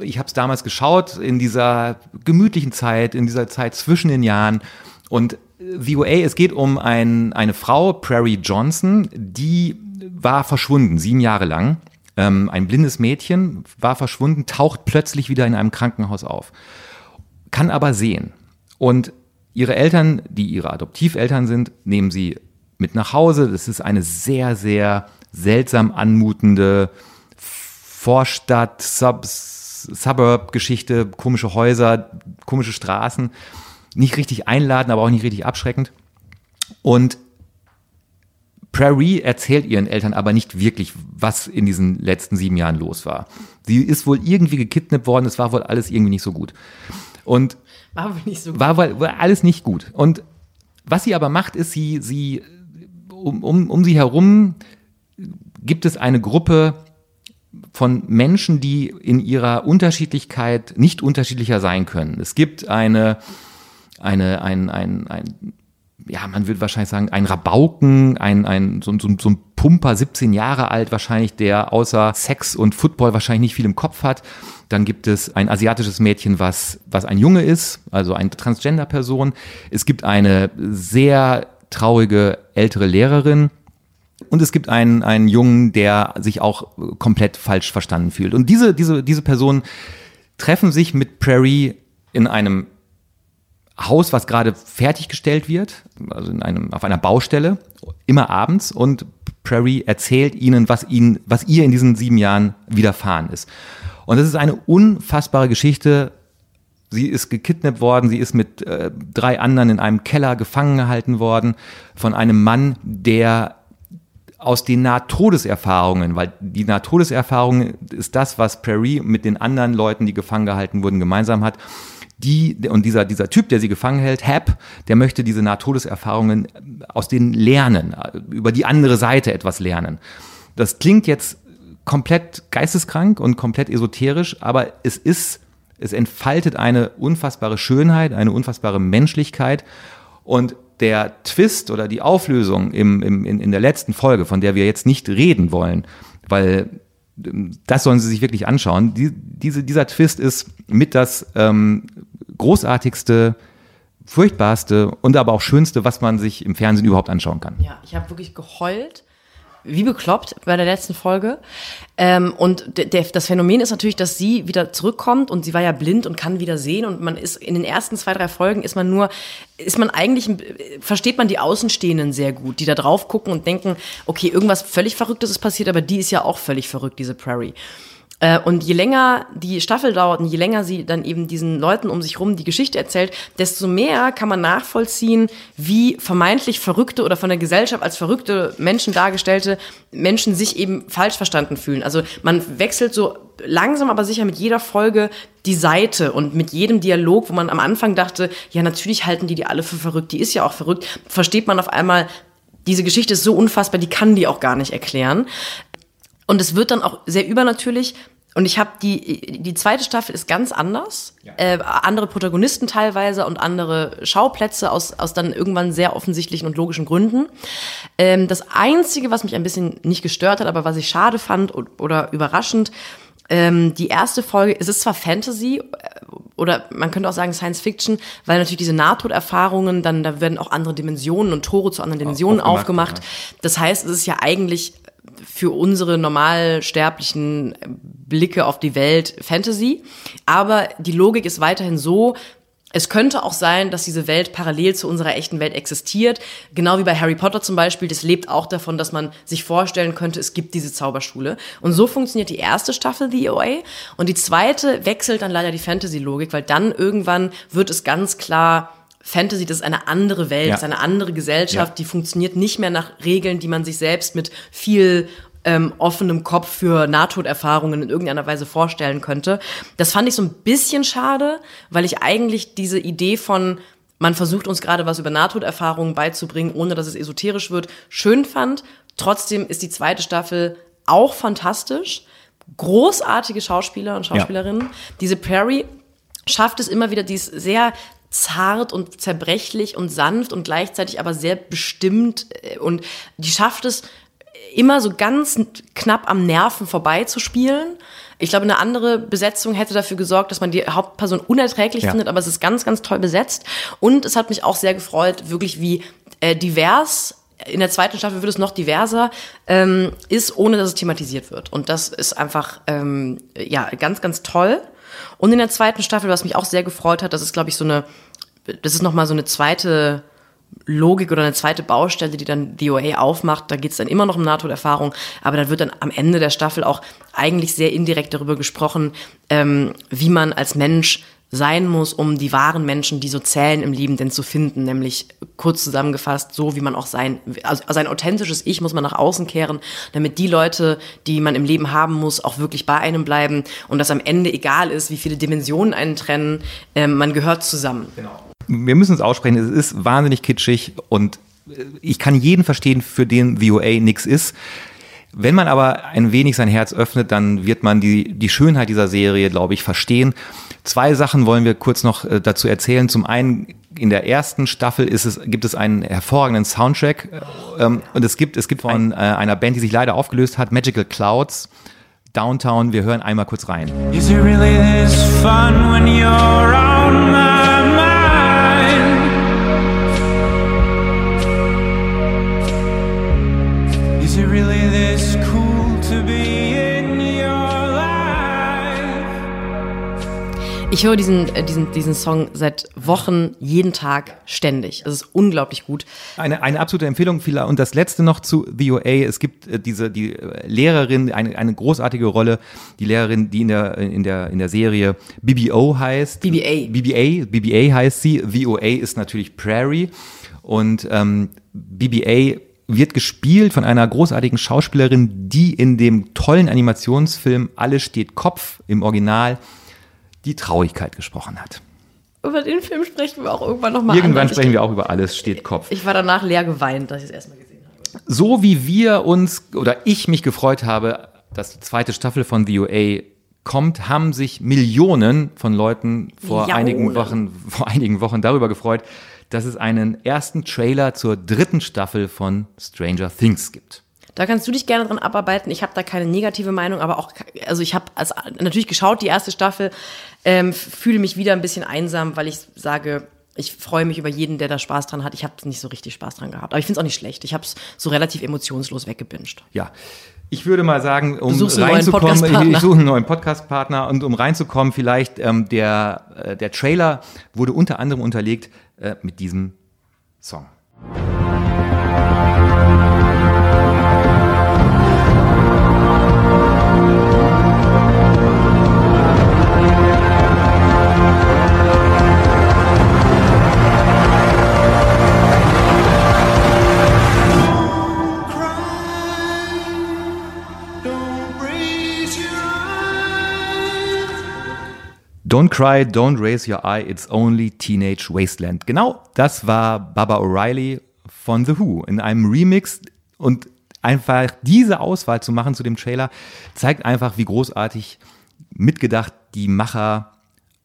ich habe es damals geschaut in dieser gemütlichen Zeit, in dieser Zeit zwischen den Jahren. Und The OA, es geht um ein, eine Frau, Prairie Johnson, die war verschwunden, sieben Jahre lang. Ähm, ein blindes Mädchen war verschwunden, taucht plötzlich wieder in einem Krankenhaus auf, kann aber sehen. Und Ihre Eltern, die ihre Adoptiveltern sind, nehmen sie mit nach Hause. Das ist eine sehr, sehr seltsam anmutende Vorstadt, Sub Suburb-Geschichte, komische Häuser, komische Straßen. Nicht richtig einladen, aber auch nicht richtig abschreckend. Und Prairie erzählt ihren Eltern aber nicht wirklich, was in diesen letzten sieben Jahren los war. Sie ist wohl irgendwie gekidnappt worden, es war wohl alles irgendwie nicht so gut. Und war wohl nicht so gut. War, wohl, war alles nicht gut. Und was sie aber macht, ist, sie, sie um, um, um sie herum gibt es eine Gruppe von Menschen, die in ihrer Unterschiedlichkeit nicht unterschiedlicher sein können. Es gibt eine, eine, ein, ein, ein ja, man würde wahrscheinlich sagen, ein Rabauken, ein, ein, so, so, so ein Pumper, 17 Jahre alt wahrscheinlich, der außer Sex und Football wahrscheinlich nicht viel im Kopf hat. Dann gibt es ein asiatisches Mädchen, was, was ein Junge ist, also eine Transgender-Person. Es gibt eine sehr traurige ältere Lehrerin. Und es gibt einen, einen Jungen, der sich auch komplett falsch verstanden fühlt. Und diese, diese, diese Personen treffen sich mit Prairie in einem Haus, was gerade fertiggestellt wird, also in einem, auf einer Baustelle, immer abends und Prairie erzählt ihnen, was ihnen, was ihr in diesen sieben Jahren widerfahren ist. Und das ist eine unfassbare Geschichte. Sie ist gekidnappt worden, sie ist mit äh, drei anderen in einem Keller gefangen gehalten worden von einem Mann, der aus den Nahtodeserfahrungen, weil die Nahtodeserfahrung ist das, was Prairie mit den anderen Leuten, die gefangen gehalten wurden, gemeinsam hat. Die, und dieser, dieser Typ, der sie gefangen hält, Hap, der möchte diese Nahtodeserfahrungen aus denen lernen, über die andere Seite etwas lernen. Das klingt jetzt komplett geisteskrank und komplett esoterisch, aber es ist, es entfaltet eine unfassbare Schönheit, eine unfassbare Menschlichkeit und der Twist oder die Auflösung im, im, in, in der letzten Folge, von der wir jetzt nicht reden wollen, weil das sollen Sie sich wirklich anschauen. Die, diese, dieser Twist ist mit das ähm, großartigste, furchtbarste und aber auch schönste, was man sich im Fernsehen überhaupt anschauen kann. Ja, ich habe wirklich geheult wie bekloppt bei der letzten Folge. Ähm, und der, das Phänomen ist natürlich, dass sie wieder zurückkommt und sie war ja blind und kann wieder sehen und man ist in den ersten zwei, drei Folgen ist man nur, ist man eigentlich, versteht man die Außenstehenden sehr gut, die da drauf gucken und denken, okay, irgendwas völlig Verrücktes ist passiert, aber die ist ja auch völlig verrückt, diese Prairie. Äh, und je länger die Staffel dauert und je länger sie dann eben diesen Leuten um sich rum die Geschichte erzählt, desto mehr kann man nachvollziehen, wie vermeintlich verrückte oder von der Gesellschaft als verrückte Menschen dargestellte Menschen sich eben falsch verstanden fühlen. Also man wechselt so langsam aber sicher mit jeder Folge die Seite und mit jedem Dialog, wo man am Anfang dachte, ja natürlich halten die die alle für verrückt, die ist ja auch verrückt, versteht man auf einmal, diese Geschichte ist so unfassbar, die kann die auch gar nicht erklären. Und es wird dann auch sehr übernatürlich. Und ich habe die, die zweite Staffel ist ganz anders. Ja. Äh, andere Protagonisten teilweise und andere Schauplätze aus, aus dann irgendwann sehr offensichtlichen und logischen Gründen. Ähm, das Einzige, was mich ein bisschen nicht gestört hat, aber was ich schade fand oder überraschend, ähm, die erste Folge, es ist zwar Fantasy äh, oder man könnte auch sagen Science Fiction, weil natürlich diese Nahtoderfahrungen, dann da werden auch andere Dimensionen und Tore zu anderen Dimensionen aufgemacht. aufgemacht. Ja. Das heißt, es ist ja eigentlich für unsere normalsterblichen Blicke auf die Welt Fantasy. Aber die Logik ist weiterhin so, es könnte auch sein, dass diese Welt parallel zu unserer echten Welt existiert. Genau wie bei Harry Potter zum Beispiel. Das lebt auch davon, dass man sich vorstellen könnte, es gibt diese Zauberschule. Und so funktioniert die erste Staffel The OA. Und die zweite wechselt dann leider die Fantasy-Logik, weil dann irgendwann wird es ganz klar, Fantasy, das ist eine andere Welt, ja. ist eine andere Gesellschaft, ja. die funktioniert nicht mehr nach Regeln, die man sich selbst mit viel ähm, offenem Kopf für Nahtoderfahrungen in irgendeiner Weise vorstellen könnte. Das fand ich so ein bisschen schade, weil ich eigentlich diese Idee von man versucht uns gerade was über Nahtoderfahrungen beizubringen, ohne dass es esoterisch wird, schön fand. Trotzdem ist die zweite Staffel auch fantastisch. Großartige Schauspieler und Schauspielerinnen. Ja. Diese Prairie schafft es immer wieder, die ist sehr zart und zerbrechlich und sanft und gleichzeitig aber sehr bestimmt äh, und die schafft es immer so ganz knapp am Nerven vorbeizuspielen. Ich glaube, eine andere Besetzung hätte dafür gesorgt, dass man die Hauptperson unerträglich ja. findet, aber es ist ganz, ganz toll besetzt. Und es hat mich auch sehr gefreut, wirklich wie äh, divers in der zweiten Staffel wird es noch diverser, ähm, ist, ohne dass es thematisiert wird. Und das ist einfach ähm, ja ganz, ganz toll. Und in der zweiten Staffel, was mich auch sehr gefreut hat, das ist, glaube ich, so eine, das ist nochmal so eine zweite Logik oder eine zweite Baustelle, die dann DOA aufmacht. Da geht es dann immer noch um Nahtoderfahrung, aber da wird dann am Ende der Staffel auch eigentlich sehr indirekt darüber gesprochen, ähm, wie man als Mensch sein muss, um die wahren Menschen, die so zählen im Leben, denn zu finden. Nämlich kurz zusammengefasst, so wie man auch sein, also sein authentisches Ich muss man nach außen kehren, damit die Leute, die man im Leben haben muss, auch wirklich bei einem bleiben und dass am Ende egal ist, wie viele Dimensionen einen trennen, äh, man gehört zusammen. Genau. Wir müssen es aussprechen, es ist wahnsinnig kitschig und äh, ich kann jeden verstehen, für den VOA nix ist. Wenn man aber ein wenig sein Herz öffnet, dann wird man die, die Schönheit dieser Serie, glaube ich, verstehen. Zwei Sachen wollen wir kurz noch äh, dazu erzählen. Zum einen, in der ersten Staffel ist es, gibt es einen hervorragenden Soundtrack ähm, und es gibt, es gibt von äh, einer Band, die sich leider aufgelöst hat, Magical Clouds, Downtown. Wir hören einmal kurz rein. Is it really this fun when you're on my Ich höre diesen, äh, diesen, diesen Song seit Wochen, jeden Tag, ständig. Es ist unglaublich gut. Eine, eine absolute Empfehlung. Und das letzte noch zu The OA. Es gibt äh, diese, die äh, Lehrerin, eine, eine großartige Rolle, die Lehrerin, die in der, in der, in der Serie BBO heißt. BBA. BBA, BBA heißt sie. The OA ist natürlich Prairie. Und ähm, BBA wird gespielt von einer großartigen Schauspielerin, die in dem tollen Animationsfilm Alles steht Kopf im Original die Traurigkeit gesprochen hat. Über den Film sprechen wir auch irgendwann nochmal. Irgendwann an. sprechen wir auch über alles, steht Kopf. Ich war danach leer geweint, dass ich es erstmal gesehen habe. So wie wir uns oder ich mich gefreut habe, dass die zweite Staffel von The OA kommt, haben sich Millionen von Leuten vor einigen Wochen, vor einigen Wochen darüber gefreut, dass es einen ersten Trailer zur dritten Staffel von Stranger Things gibt. Da kannst du dich gerne dran abarbeiten. Ich habe da keine negative Meinung, aber auch, also ich habe natürlich geschaut, die erste Staffel, ähm, fühle mich wieder ein bisschen einsam, weil ich sage, ich freue mich über jeden, der da Spaß dran hat. Ich habe nicht so richtig Spaß dran gehabt. Aber ich finde es auch nicht schlecht. Ich habe es so relativ emotionslos weggebinged. Ja. Ich würde mal sagen, um reinzukommen, [LAUGHS] ich, ich suche einen neuen Podcast-Partner und um reinzukommen, vielleicht ähm, der, äh, der Trailer wurde unter anderem unterlegt äh, mit diesem Song. Don't cry, don't raise your eye, it's only teenage wasteland. Genau, das war Baba O'Reilly von The Who in einem Remix und einfach diese Auswahl zu machen zu dem Trailer zeigt einfach, wie großartig mitgedacht die Macher,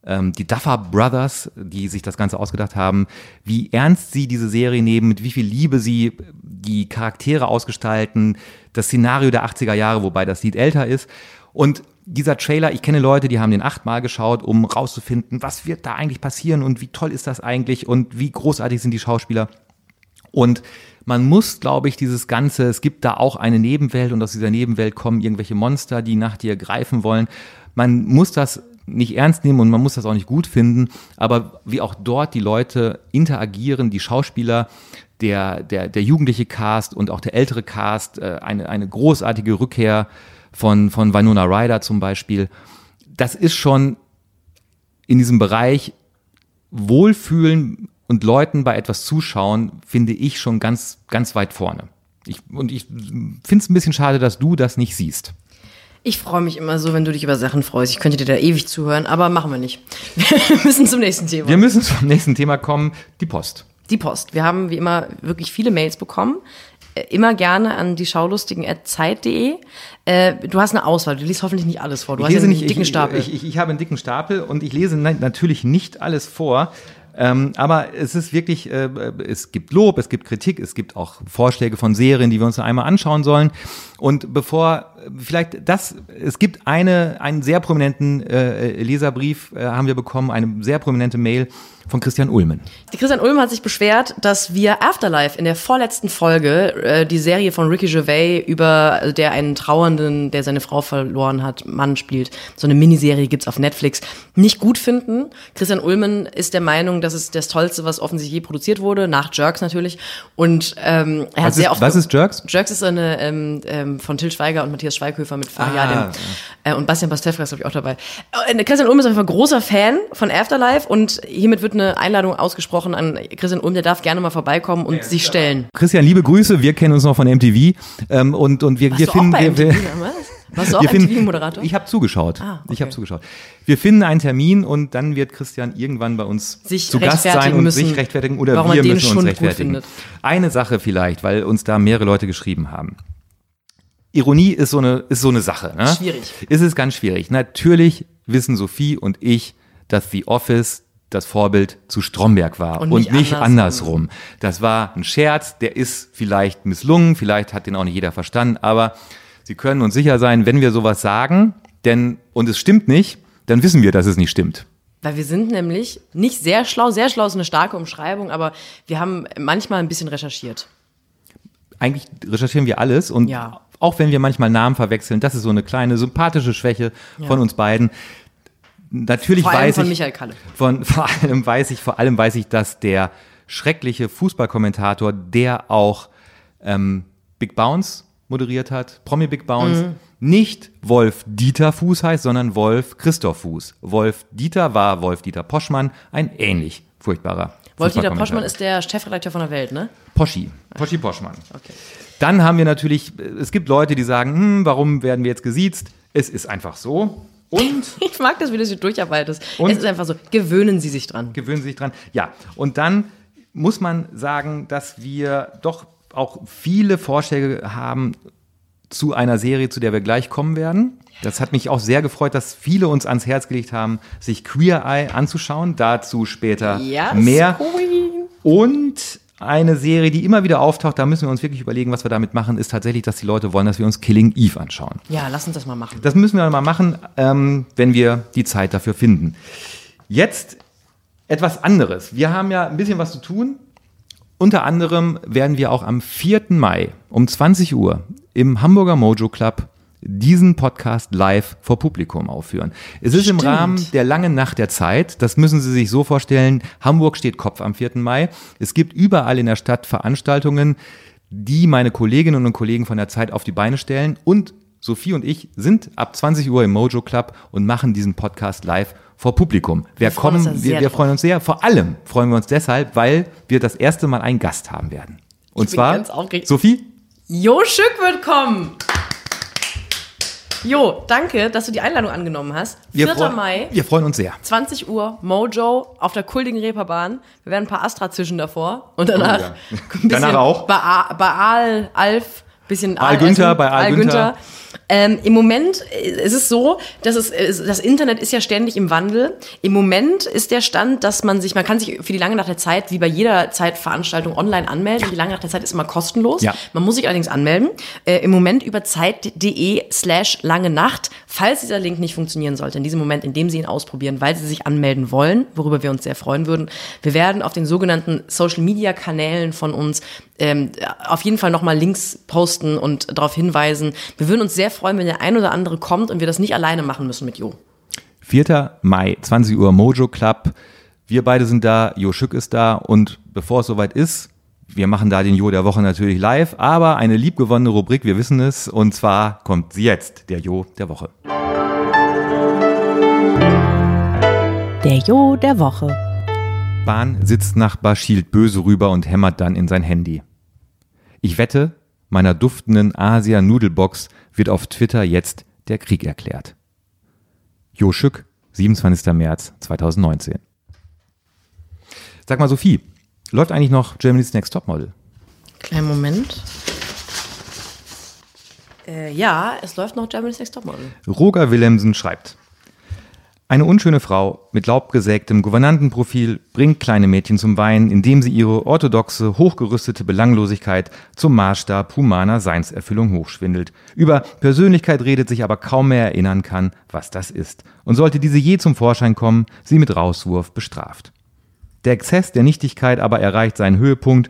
ähm, die Duffer Brothers, die sich das Ganze ausgedacht haben, wie ernst sie diese Serie nehmen, mit wie viel Liebe sie die Charaktere ausgestalten, das Szenario der 80er Jahre, wobei das Lied älter ist und dieser Trailer, ich kenne Leute, die haben den achtmal geschaut, um rauszufinden, was wird da eigentlich passieren und wie toll ist das eigentlich und wie großartig sind die Schauspieler. Und man muss, glaube ich, dieses Ganze, es gibt da auch eine Nebenwelt und aus dieser Nebenwelt kommen irgendwelche Monster, die nach dir greifen wollen. Man muss das nicht ernst nehmen und man muss das auch nicht gut finden, aber wie auch dort die Leute interagieren, die Schauspieler, der, der, der jugendliche Cast und auch der ältere Cast, äh, eine, eine großartige Rückkehr von, von Winona Ryder zum Beispiel. Das ist schon in diesem Bereich Wohlfühlen und Leuten bei etwas zuschauen, finde ich schon ganz, ganz weit vorne. Ich, und ich finde es ein bisschen schade, dass du das nicht siehst. Ich freue mich immer so, wenn du dich über Sachen freust. Ich könnte dir da ewig zuhören, aber machen wir nicht. Wir [LAUGHS] müssen zum nächsten Thema. Wir müssen zum nächsten Thema kommen, die Post. Die Post. Wir haben wie immer wirklich viele Mails bekommen immer gerne an die schaulustigen.zeit.de. Äh, du hast eine Auswahl, du liest hoffentlich nicht alles vor. Du ich hast einen nicht, dicken ich, Stapel. Ich, ich, ich, habe einen dicken Stapel und ich lese natürlich nicht alles vor. Ähm, aber es ist wirklich, äh, es gibt Lob, es gibt Kritik, es gibt auch Vorschläge von Serien, die wir uns noch einmal anschauen sollen. Und bevor, vielleicht das, es gibt eine, einen sehr prominenten äh, Leserbrief, äh, haben wir bekommen, eine sehr prominente Mail von Christian Ulmen. Christian Ulmen hat sich beschwert, dass wir Afterlife in der vorletzten Folge, äh, die Serie von Ricky Gervais über äh, der einen Trauernden, der seine Frau verloren hat, Mann spielt, so eine Miniserie gibt's auf Netflix, nicht gut finden. Christian Ulmen ist der Meinung, dass es das Tollste, was offensichtlich je produziert wurde, nach Jerks natürlich. Und ähm, er hat Was sehr ist, oft was ist Jerks? Jerks ist eine ähm, ähm, von Till Schweiger und Matthias Schweighöfer mit Fariadim. Äh, und Bastian Pastewka ist, glaube ich, auch dabei. Äh, Christian Ulm ist auf jeden Fall großer Fan von Afterlife und hiermit wird eine Einladung ausgesprochen an Christian Ulm, der darf gerne mal vorbeikommen und sich stellen. Christian, liebe Grüße, wir kennen uns noch von MTV ähm, und, und wir, Warst wir du finden... auch bei wir, MTV damals? Warst [LAUGHS] du auch MTV-Moderator? Ich habe zugeschaut. Ah, Ich okay. habe zugeschaut. Wir finden einen Termin und dann wird Christian irgendwann bei uns Sich zu Gast sein und müssen, sich rechtfertigen oder warum wir er den müssen uns rechtfertigen. Eine Sache vielleicht, weil uns da mehrere Leute geschrieben haben. Ironie ist so eine, ist so eine Sache. Ne? Schwierig. Ist es ganz schwierig. Natürlich wissen Sophie und ich, dass The Office das Vorbild zu Stromberg war Und und nicht nicht, andersrum. andersrum. Das war ein Scherz, der ist vielleicht misslungen, vielleicht hat den auch nicht jeder verstanden, aber Sie können uns sicher sein, wenn wir sowas sagen, denn und es stimmt nicht, dann wissen wir, dass es nicht stimmt. Weil wir sind nämlich nicht sehr schlau, sehr schlau ist eine starke Umschreibung, aber wir haben manchmal ein bisschen recherchiert. Eigentlich recherchieren wir alles und Ja. auch wenn wir manchmal Namen verwechseln, das ist so eine kleine sympathische Schwäche von uns beiden. Natürlich Vor allem weiß von ich, Michael Kalle. Von, [LAUGHS] vor allem weiß ich, vor allem weiß ich, dass der schreckliche Fußballkommentator, der auch ähm, Big Bounce moderiert hat, Promi Big Bounce, Mhm. nicht Wolf Dieter Fuß heißt, sondern Wolf Christoph Fuß. Wolf Dieter war Wolf Dieter Poschmann, ein ähnlich furchtbarer Wolf-Dieter Fußballkommentator. Poschmann ist der Chefredakteur von der Welt, ne? Poschi, Poschi Poschmann. Okay. Dann haben wir natürlich, es gibt Leute, die sagen, hm, warum werden wir jetzt gesiezt? Es ist einfach so. Und [LAUGHS] Ich mag das, wie du das hier durcharbeitest. Und? es ist einfach so, gewöhnen Sie sich dran. gewöhnen Sie sich dran. Ja, und dann muss man sagen, dass wir doch auch viele Vorschläge haben zu einer Serie, zu der wir gleich kommen werden. Das hat mich auch sehr gefreut, dass viele uns ans Herz gelegt haben, sich Queer Eye anzuschauen. Dazu später Ja, mehr. Queen. Und eine Serie, die immer wieder auftaucht, da müssen wir uns wirklich überlegen, was wir damit machen, ist tatsächlich, dass die Leute wollen, dass wir uns Killing Eve anschauen. Ja, lass uns das mal machen. Das müssen wir mal machen, ähm, wenn wir die Zeit dafür finden. Jetzt etwas anderes. Wir haben ja ein bisschen was zu tun. Unter anderem werden wir auch am 4. Mai um 20 Uhr im Hamburger Mojo Club diesen Podcast live vor Publikum aufführen. Es ist im Stimmt. Rahmen der langen Nacht der Zeit. Das müssen Sie sich so vorstellen. Hamburg steht Kopf am 4. Mai. Es gibt überall in der Stadt Veranstaltungen, die meine Kolleginnen und Kollegen von der Zeit auf die Beine stellen. Und Sophie und ich sind ab 20 Uhr im Mojo Club und machen diesen Podcast live vor Publikum. Wir, freuen uns kommen, wir, sehr wir freuen uns sehr. Vor allem freuen wir uns deshalb, weil wir das erste Mal einen Gast haben werden. Und zwar. Sophie, Jo Schück wird kommen. Jo, danke, dass du die Einladung angenommen hast. 4. wir, freuen- Mai, wir freuen uns sehr. 20 Uhr, Mojo auf der kultigen Reeperbahn. Wir werden ein paar Astra zischen davor und danach Oh ja. [LAUGHS] ein bisschen Danach auch. Bei, A- bei Aal, Alf, bisschen Aal Aal Günther, bei Aal Günther. Ähm, Im Moment äh, ist es so, dass es, äh, das Internet ist ja ständig im Wandel. Im Moment ist der Stand, dass man sich, man kann sich für die lange Nacht der Zeit, wie bei jeder Zeitveranstaltung, online anmelden. Die lange Nacht der Zeit ist immer kostenlos. Ja. Man muss sich allerdings anmelden. Äh, Im Moment über zeit.de slash lange Nacht. Falls dieser Link nicht funktionieren sollte, in diesem Moment, in dem Sie ihn ausprobieren, weil Sie sich anmelden wollen, worüber wir uns sehr freuen würden, wir werden auf den sogenannten Social Media Kanälen von uns ähm, auf jeden Fall nochmal Links posten und darauf hinweisen. Wir würden uns sehr freuen, wenn der ein oder andere kommt und wir das nicht alleine machen müssen mit Jo. 4. Mai, 20 Uhr, Mojo Club. Wir beide sind da, Jo Schück ist da und bevor es soweit ist, wir machen da den Jo der Woche natürlich live, aber eine liebgewonnene Rubrik, wir wissen es, und zwar kommt sie jetzt, der Jo der Woche. Der Jo der Woche. Bahn Sitznachbar schielt böse rüber und hämmert dann in sein Handy. Ich wette, meiner duftenden Asia-Nudelbox wird auf Twitter jetzt der Krieg erklärt. Jo Schück, 27. März 2019. Sag mal, Sophie, läuft eigentlich noch Germany's Next Topmodel? Kleinen Moment. Äh, ja, es läuft noch Germany's Next Topmodel. Roger Willemsen schreibt. Eine unschöne Frau mit laubgesägtem Gouvernantenprofil bringt kleine Mädchen zum Weinen, indem sie ihre orthodoxe, hochgerüstete Belanglosigkeit zum Maßstab humaner Seinserfüllung hochschwindelt. Über Persönlichkeit redet, sich aber kaum mehr erinnern kann, was das ist. Und sollte diese je zum Vorschein kommen, sie mit Rauswurf bestraft. Der Exzess der Nichtigkeit aber erreicht seinen Höhepunkt,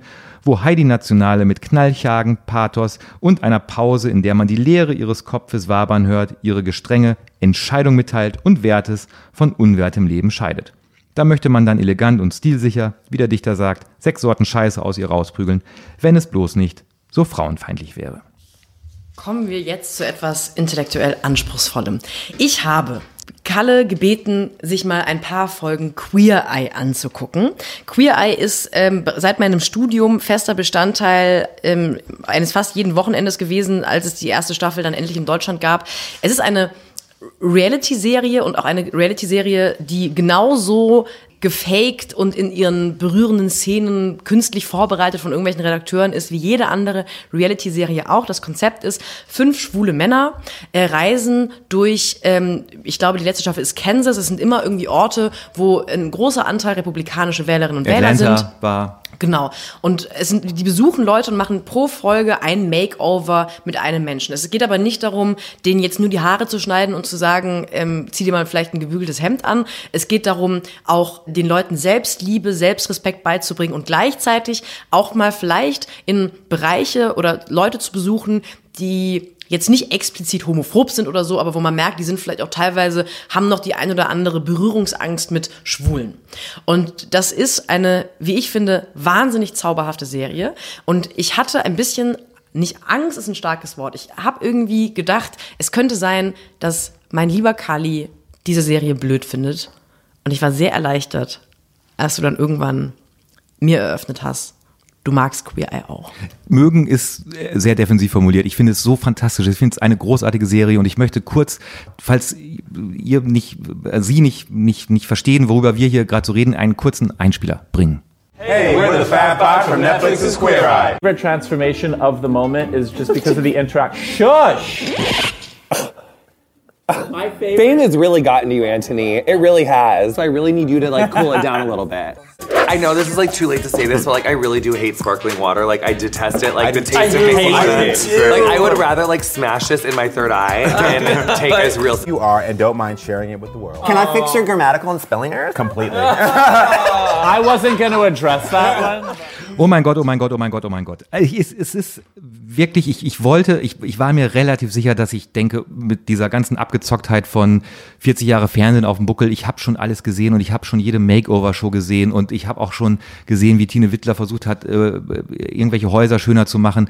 wo Heidi Nationale mit Knallchagen, Pathos und einer Pause, in der man die Leere ihres Kopfes wabern hört, ihre gestrenge Entscheidung mitteilt und Wertes von unwertem Leben scheidet. Da möchte man dann elegant und stilsicher, wie der Dichter sagt, sechs Sorten Scheiße aus ihr rausprügeln, wenn es bloß nicht so frauenfeindlich wäre. Kommen wir jetzt zu etwas intellektuell Anspruchsvollem. Ich habe Kalle gebeten, sich mal ein paar Folgen Queer Eye anzugucken. Queer Eye ist ähm, seit meinem Studium fester Bestandteil ähm, eines fast jeden Wochenendes gewesen, als es die erste Staffel dann endlich in Deutschland gab. Es ist eine Reality-Serie und auch eine Reality-Serie, die genauso gefaked und in ihren berührenden Szenen künstlich vorbereitet von irgendwelchen Redakteuren ist, wie jede andere Reality-Serie auch. Das Konzept ist, fünf schwule Männer äh, reisen durch, ähm, ich glaube, die letzte Staffel ist Kansas. Es sind immer irgendwie Orte, wo ein großer Anteil republikanische Wählerinnen und Atlanta Wähler sind. war Genau. Und es sind, die besuchen Leute und machen pro Folge ein Makeover mit einem Menschen. Es geht aber nicht darum, denen jetzt nur die Haare zu schneiden und zu sagen, ähm, zieh dir mal vielleicht ein gebügeltes Hemd an. Es geht darum, auch den Leuten Selbstliebe, Selbstrespekt beizubringen und gleichzeitig auch mal vielleicht in Bereiche oder Leute zu besuchen, die jetzt nicht explizit homophob sind oder so, aber wo man merkt, die sind vielleicht auch teilweise, haben noch die ein oder andere Berührungsangst mit Schwulen. Und das ist eine, wie ich finde, wahnsinnig zauberhafte Serie. Und ich hatte ein bisschen, nicht Angst ist ein starkes Wort, ich habe irgendwie gedacht, es könnte sein, dass mein lieber Kali diese Serie blöd findet. Und ich war sehr erleichtert, als du dann irgendwann mir eröffnet hast, du magst Queer Eye auch. Mögen ist äh, sehr defensiv formuliert. Ich finde es so fantastisch. Ich finde es eine großartige Serie und ich möchte kurz, falls ihr nicht, äh, Sie nicht, nicht, nicht verstehen, worüber wir hier gerade so reden, einen kurzen Einspieler bringen. Hey, we're the Fab Five from Netflix's Queer Eye. transformation of the moment is just because of the interact. Shush! My [LAUGHS] favorite. Fame has really gotten to you, Anthony. It really has. So I really need you to like cool it down a little bit. I know this is like too late to say this, but like I really do hate sparkling water. Like I detest it. Like the taste I it makes me hate sick. it. Like I would rather like smash this in my third eye and [LAUGHS] take it as real. You are, and don't mind sharing it with the world. Can I fix your grammatical and spelling errors? Completely. [LAUGHS] I wasn't going to address that one. Oh mein Gott, oh mein Gott, oh mein Gott, oh mein Gott. Äh, Es, es ist wirklich, ich, ich wollte, ich, ich war mir relativ sicher, dass ich denke, mit dieser ganzen Abgezocktheit von 40 Jahre Fernsehen auf dem Buckel, ich habe schon alles gesehen und ich habe schon jede Makeover-Show gesehen und ich habe auch schon gesehen, wie Tine Wittler versucht hat, äh, irgendwelche Häuser schöner zu machen.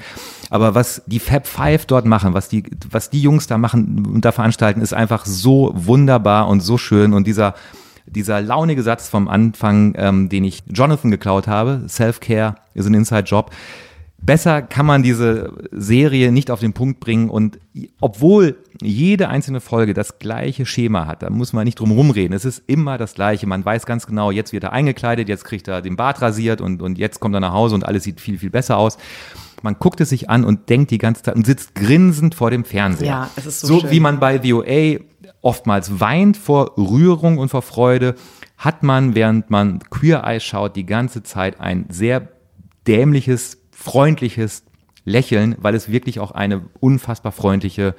Aber was die Fab Five dort machen, was die, was die Jungs da machen und da veranstalten, ist einfach so wunderbar und so schön und dieser dieser launige Satz vom Anfang, ähm, den ich Jonathan geklaut habe, Self-Care is an Inside-Job. Besser kann man diese Serie nicht auf den Punkt bringen und obwohl jede einzelne Folge das gleiche Schema hat, da muss man nicht drum rumreden. Es ist immer das gleiche. Man weiß ganz genau, jetzt wird er eingekleidet, jetzt kriegt er den Bart rasiert und, und jetzt kommt er nach Hause und alles sieht viel, viel besser aus. Man guckt es sich an und denkt die ganze Zeit und sitzt grinsend vor dem Fernseher. Ja, es ist so So schön. wie man bei VOA oftmals weint vor Rührung und vor Freude, hat man, während man Queer Eye schaut, die ganze Zeit ein sehr dämliches, freundliches Lächeln, weil es wirklich auch eine unfassbar freundliche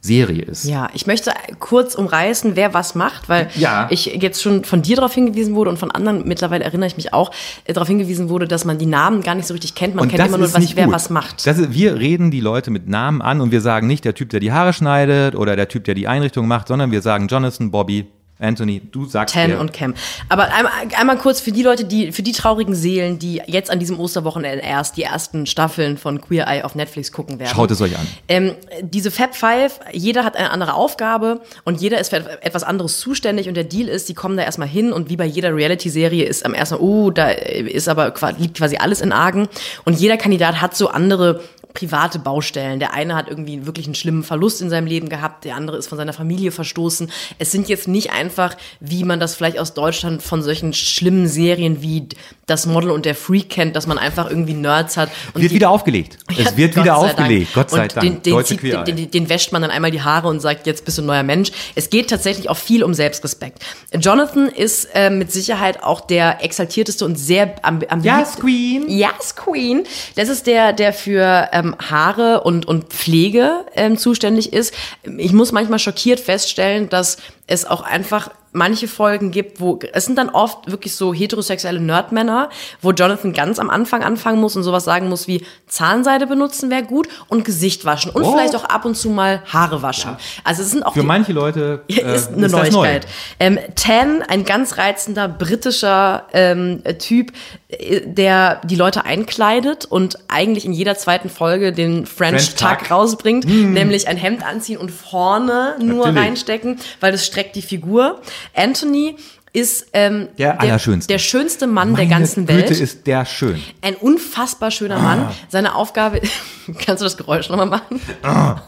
Serie ist. Ja, ich möchte kurz umreißen, wer was macht, weil Ja. ich jetzt schon von dir darauf hingewiesen wurde und von anderen, mittlerweile erinnere ich mich auch, äh, darauf hingewiesen wurde, dass man die Namen gar nicht so richtig kennt. Man Und kennt immer nur, was, nicht wer gut. was macht. Ist, wir reden die Leute mit Namen an und wir sagen nicht der Typ, der die Haare schneidet oder der Typ, der die Einrichtung macht, sondern wir sagen Jonathan, Bobby, Anthony, du sagst Ten wer. und Cam. Aber einmal, einmal kurz für die Leute, die, für die traurigen Seelen, die jetzt an diesem Osterwochenende erst die ersten Staffeln von Queer Eye auf Netflix gucken werden. Schaut es euch an. Ähm, diese Fab Five, jeder hat eine andere Aufgabe und jeder ist für etwas anderes zuständig und der Deal ist, die kommen da erstmal hin und wie bei jeder Reality-Serie ist am ersten uh, da ist aber liegt quasi alles in Argen und jeder Kandidat hat so andere private Baustellen. Der eine hat irgendwie wirklich einen schlimmen Verlust in seinem Leben gehabt, der andere ist von seiner Familie verstoßen. Es sind jetzt nicht einfach, wie man das vielleicht aus Deutschland von solchen schlimmen Serien wie Das Model und der Freak kennt, dass man einfach irgendwie Nerds hat. Und Wird die- wieder aufgelegt. [LAUGHS] ja, es wird Gott wieder Dank. aufgelegt. Gott sei und Dank. Den, den, Deutsche zieht, Queer den, den, den wäscht man dann einmal die Haare und sagt, jetzt bist du ein neuer Mensch. Es geht tatsächlich auch viel um Selbstrespekt. Jonathan ist äh, mit Sicherheit auch der exaltierteste und sehr am, am Yes, Queen. Yes, Queen. Das ist der, der für ähm, Haare und, und Pflege ähm, zuständig ist. Ich muss manchmal schockiert feststellen, dass es auch einfach manche Folgen gibt, wo es sind dann oft wirklich so heterosexuelle Nerdmänner, wo Jonathan ganz am Anfang anfangen muss und sowas sagen muss wie Zahnseide benutzen wäre gut und Gesicht waschen und Oh. vielleicht auch ab und zu mal Haare waschen. Also es sind auch Für die, manche Leute [LAUGHS] äh, ist eine das Neuigkeit. neu. Ähm, Tan, ein ganz reizender britischer ähm, Typ, äh, der die Leute einkleidet und eigentlich in jeder zweiten Folge den French, French Tuck, Tuck. rausbringt, nämlich ein Hemd anziehen und vorne nur Natürlich. reinstecken, weil das streckt die Figur. Anthony ist ähm, Der Allerschönste. der schönste Mann der Meine ganzen Güte Welt. ist der schön. Ein unfassbar schöner Mann. Seine Aufgabe, [LAUGHS] kannst du das Geräusch nochmal machen? [LAUGHS]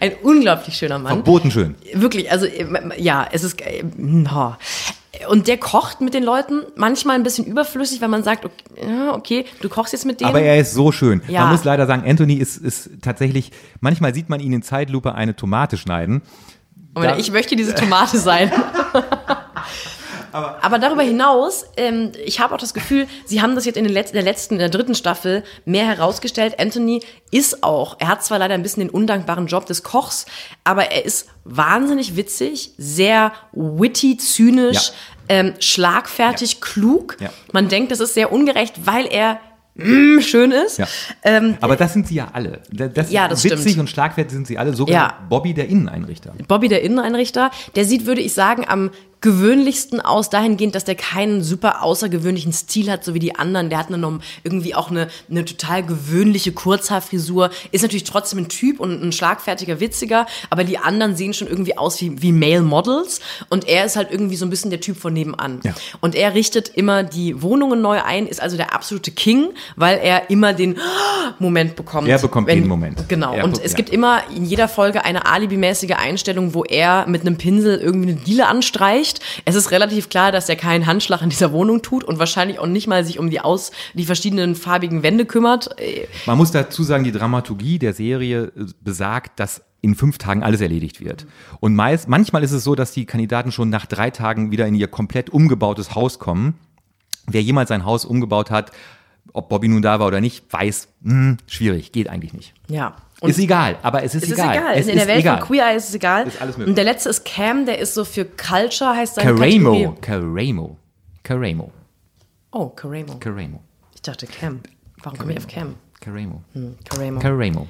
Ein unglaublich schöner Mann. Verboten schön. Wirklich, also äh, ja, es ist ha. und der kocht mit den Leuten manchmal ein bisschen überflüssig, weil man sagt, okay, okay du kochst jetzt mit denen. Aber er ist so schön. Ja. Man muss leider sagen, Anthony ist, ist tatsächlich, manchmal sieht man ihn in Zeitlupe eine Tomate schneiden. Moment, ich möchte diese Tomate sein. [LAUGHS] Aber, darüber hinaus, ähm, ich habe auch das Gefühl, sie haben das jetzt in, in der letzten, in der dritten Staffel mehr herausgestellt. Anthony ist auch, er hat zwar leider ein bisschen den undankbaren Job des Kochs, aber er ist wahnsinnig witzig, sehr witty, zynisch, Ja. ähm, schlagfertig, klug. Ja. Man denkt, das ist sehr ungerecht, weil er mm, schön ist. Ja. Ähm, Aber das sind sie ja alle. Das, Ja, das witzig stimmt. und schlagfertig sind sie alle. Sogar Ja. Bobby, der Inneneinrichter. Bobby, der Inneneinrichter, der sieht, würde ich sagen, am gewöhnlichsten aus, dahingehend, dass der keinen super außergewöhnlichen Stil hat, so wie die anderen. Der hat eine, irgendwie auch eine, eine total gewöhnliche Kurzhaarfrisur. Ist natürlich trotzdem ein Typ und ein schlagfertiger, witziger, aber die anderen sehen schon irgendwie aus wie, wie Male Models und er ist halt irgendwie so ein bisschen der Typ von nebenan. Ja. Und er richtet immer die Wohnungen neu ein, ist also der absolute King, weil er immer den Moment bekommt. Er bekommt jeden Moment. Genau. Er und es ja. gibt immer in jeder Folge eine alibimäßige Einstellung, wo er mit einem Pinsel irgendwie eine Diele anstreicht. Es ist relativ klar, dass er keinen Handschlag in dieser Wohnung tut und wahrscheinlich auch nicht mal sich um die aus die verschiedenen farbigen Wände kümmert. Man muss dazu sagen, die Dramaturgie der Serie äh, besagt, dass in fünf Tagen alles erledigt wird. Und meist, manchmal ist es so, dass die Kandidaten schon nach drei Tagen wieder in ihr komplett umgebautes Haus kommen. Wer jemals sein Haus umgebaut hat, ob Bobby nun da war oder nicht, weiß, hm, schwierig, geht eigentlich nicht. Ja. Ist egal, aber es ist, Es ist egal. egal. Es in der ist Welt egal. von Queer Eye ist es egal. Ist alles möglich. und der letzte ist Cam, der ist so für Culture, heißt seine. Caramo, Caramo, Caramo, Oh, Caramo. Caramo, Ich dachte Cam. Warum komme ich auf Cam? Caramo, Caramo. Caramo.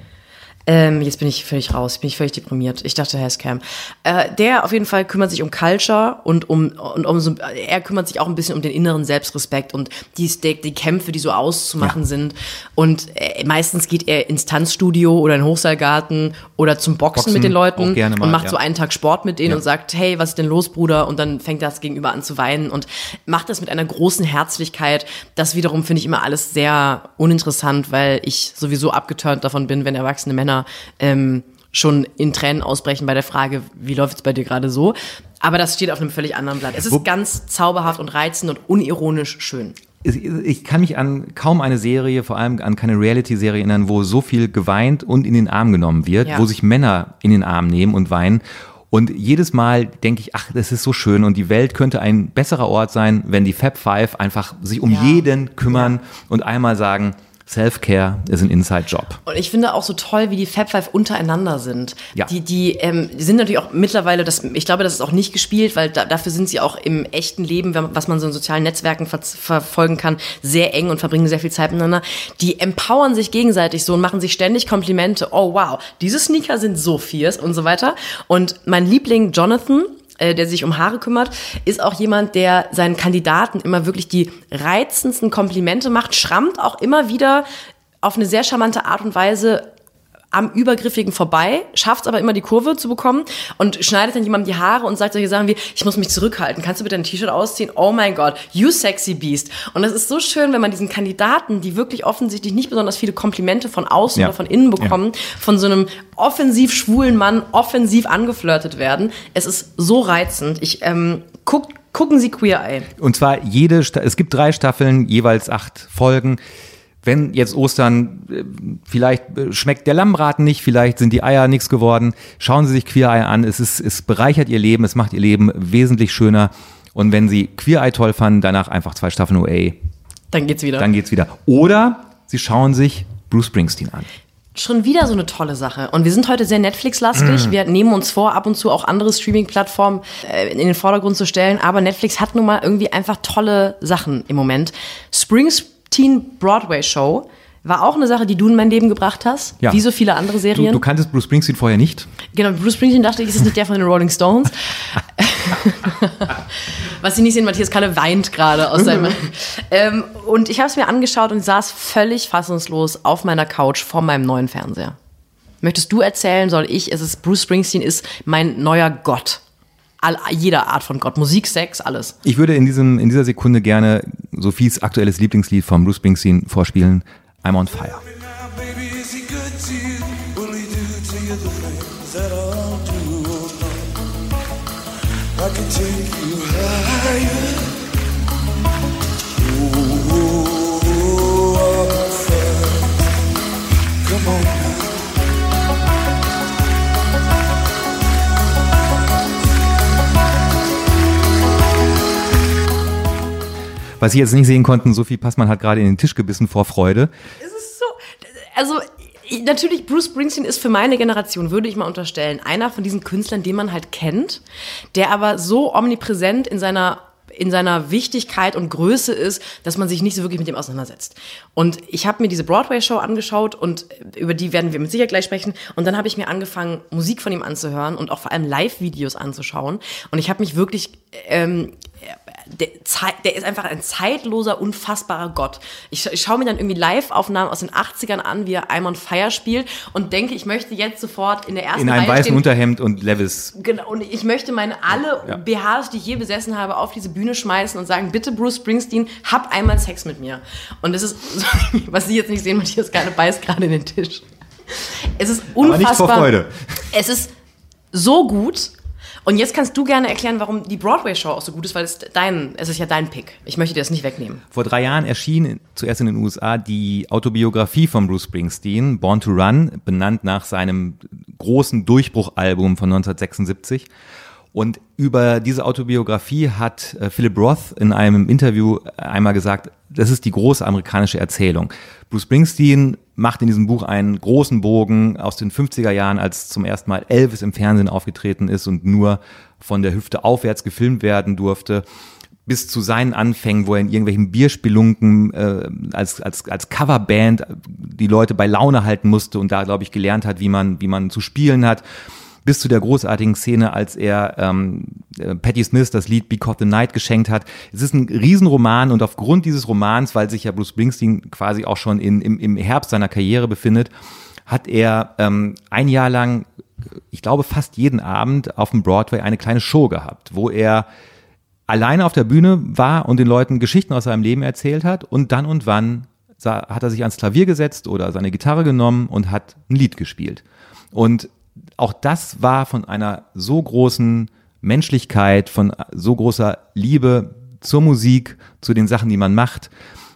Ähm, jetzt bin ich völlig raus, bin ich völlig deprimiert. Ich dachte, er ist Cam. Äh, der auf jeden Fall kümmert sich um Culture und um, und um so, er kümmert sich auch ein bisschen um den inneren Selbstrespekt und die, die, Kämpfe, die so auszumachen Ja. sind. Und äh, meistens geht er ins Tanzstudio oder in den Hochseilgarten oder zum Boxen, Boxen mit den Leuten mal, und macht ja. so einen Tag Sport mit denen Ja. und sagt, hey, was ist denn los, Bruder? Und dann fängt das Gegenüber an zu weinen und macht das mit einer großen Herzlichkeit. Das wiederum finde ich immer alles sehr uninteressant, weil ich sowieso abgeturnt davon bin, wenn erwachsene Männer ähm, schon in Tränen ausbrechen bei der Frage, wie läuft es bei dir gerade so? Aber das steht auf einem völlig anderen Blatt. Es ist Wo- ganz zauberhaft und reizend und unironisch schön. ich kann mich an kaum eine Serie, vor allem an keine Reality-Serie erinnern, wo so viel geweint und in den Arm genommen wird, Ja. wo sich Männer in den Arm nehmen und weinen. Und jedes Mal denke ich, ach, das ist so schön und die Welt könnte ein besserer Ort sein, wenn die Fab Five einfach sich um Ja. jeden kümmern und einmal sagen, Self-Care ist ein Inside-Job. Und ich finde auch so toll, wie die Fab Five untereinander sind. Ja. Die, die, ähm, die sind natürlich auch mittlerweile, das, ich glaube, das ist auch nicht gespielt, weil da, dafür sind sie auch im echten Leben, was man so in sozialen Netzwerken ver verfolgen kann, sehr eng und verbringen sehr viel Zeit miteinander. Die empowern sich gegenseitig so und machen sich ständig Komplimente. Oh wow, diese Sneaker sind so fierce und so weiter. Und mein Liebling Jonathan, äh, der sich um Haare kümmert, ist auch jemand, der seinen Kandidaten immer wirklich die reizendsten Komplimente macht, schrammt auch immer wieder auf eine sehr charmante Art und Weise am Übergriffigen vorbei, schafft es aber immer die Kurve zu bekommen und schneidet dann jemandem die Haare und sagt solche Sachen wie, ich muss mich zurückhalten, kannst du bitte ein T-Shirt ausziehen? Oh mein Gott, you sexy beast. Und das ist so schön, wenn man diesen Kandidaten, die wirklich offensichtlich nicht besonders viele Komplimente von außen Ja. oder von innen bekommen, von so einem offensiv schwulen Mann offensiv angeflirtet werden. Es ist so reizend. Ich, ähm, guck, gucken Sie Queer Eye. Und zwar jede, es gibt drei Staffeln, jeweils acht Folgen. Wenn jetzt Ostern, äh, vielleicht äh, schmeckt der Lammbraten nicht, vielleicht sind die Eier nichts geworden, schauen Sie sich Queer Eye an. Es, ist, es bereichert Ihr Leben, es macht Ihr Leben wesentlich schöner. Und wenn Sie Queer Eye toll fanden, danach einfach zwei Staffeln OA, Dann geht's wieder. dann geht's wieder. Oder Sie schauen sich Bruce Springsteen an. schon wieder so eine tolle Sache. Und wir sind heute sehr Netflix-lastig. Wir nehmen uns vor, ab und zu auch andere Streaming-Plattformen äh, in den Vordergrund zu stellen. Aber Netflix hat nun mal irgendwie einfach tolle Sachen im Moment. Springsteen Broadway Show war auch eine Sache, die du in mein Leben gebracht hast. Ja. Wie so viele andere Du, Serien. du kanntest Bruce Springsteen vorher nicht. Genau, Bruce Springsteen dachte ich, ist es nicht der von den Rolling Stones. [LAUGHS] Was Sie nicht sehen, Matthias Kalle weint gerade aus seinem. [LAUGHS] ähm, und ich habe es mir angeschaut und saß völlig fassungslos auf meiner Couch vor meinem neuen Fernseher. Möchtest du erzählen, soll ich? Es ist Bruce Springsteen ist mein neuer Gott. All, jeder Art von Gott. Musik, Sex, alles. Ich würde in, diesem, in dieser Sekunde gerne Sophies aktuelles Lieblingslied von Bruce Springsteen vorspielen. I'm on fire. Is he Was Sie jetzt nicht sehen konnten, Sophie Passmann hat gerade in den Tisch gebissen vor Freude. Es ist so, also ich- natürlich Bruce Springsteen ist für meine Generation, würde ich mal unterstellen, einer von diesen Künstlern, den man halt kennt, der aber so omnipräsent in seiner in seiner Wichtigkeit und Größe ist, dass man sich nicht so wirklich mit dem auseinandersetzt. Und ich habe mir diese Broadway-Show angeschaut und über die werden wir mit Sicherheit gleich sprechen. Und dann habe ich mir angefangen, Musik von ihm anzuhören und auch vor allem Live-Videos anzuschauen. Und ich habe mich wirklich ähm, der, ist einfach ein zeitloser, unfassbarer Gott. Ich, ich schaue mir dann irgendwie Live-Aufnahmen aus den 80ern an, wie er I'm on Fire spielt und denke, ich möchte jetzt sofort in der ersten In einem Reihe weißen stehen. Unterhemd und Levis. Genau, und ich möchte meine alle Ja. BHs, die ich je besessen habe, auf diese Bühne schmeißen und sagen, bitte Bruce Springsteen, hab einmal Sex mit mir. Und das ist, [LAUGHS] was Sie jetzt nicht sehen, Matthias gerade beißt gerade in den Tisch. Es ist unfassbar. Aber nicht vor Freude. Es ist so gut. Und jetzt kannst du gerne erklären, warum die Broadway-Show auch so gut ist, weil es dein, es ist ja dein Pick. Ich möchte dir das nicht wegnehmen. Vor drei Jahren erschien zuerst in den USA die Autobiografie von Bruce Springsteen, Born to Run, benannt nach seinem großen Durchbruchalbum von 1976. Und über diese Autobiografie hat äh, Philip Roth in einem Interview einmal gesagt, das ist die große amerikanische Erzählung. Bruce Springsteen macht in diesem Buch einen großen Bogen aus den 50er Jahren, als zum ersten Mal Elvis im Fernsehen aufgetreten ist und nur von der Hüfte aufwärts gefilmt werden durfte bis zu seinen Anfängen, wo er in irgendwelchen Bierspelunken äh, als, als, als Coverband die Leute bei Laune halten musste und da, glaube ich, gelernt hat, wie man, wie man zu spielen hat, bis zu der großartigen Szene, als er ähm, äh, Patti Smith das Lied Because the Night geschenkt hat. Es ist ein Riesenroman und aufgrund dieses Romans, weil sich ja Bruce Springsteen quasi auch schon in, im, im Herbst seiner Karriere befindet, hat er ähm, ein Jahr lang, ich glaube fast jeden Abend auf dem Broadway eine kleine Show gehabt, wo er alleine auf der Bühne war und den Leuten Geschichten aus seinem Leben erzählt hat und dann und wann hat er sich ans Klavier gesetzt oder seine Gitarre genommen und hat ein Lied gespielt. Und auch das war von einer so großen Menschlichkeit, von so großer Liebe zur Musik, zu den Sachen, die man macht,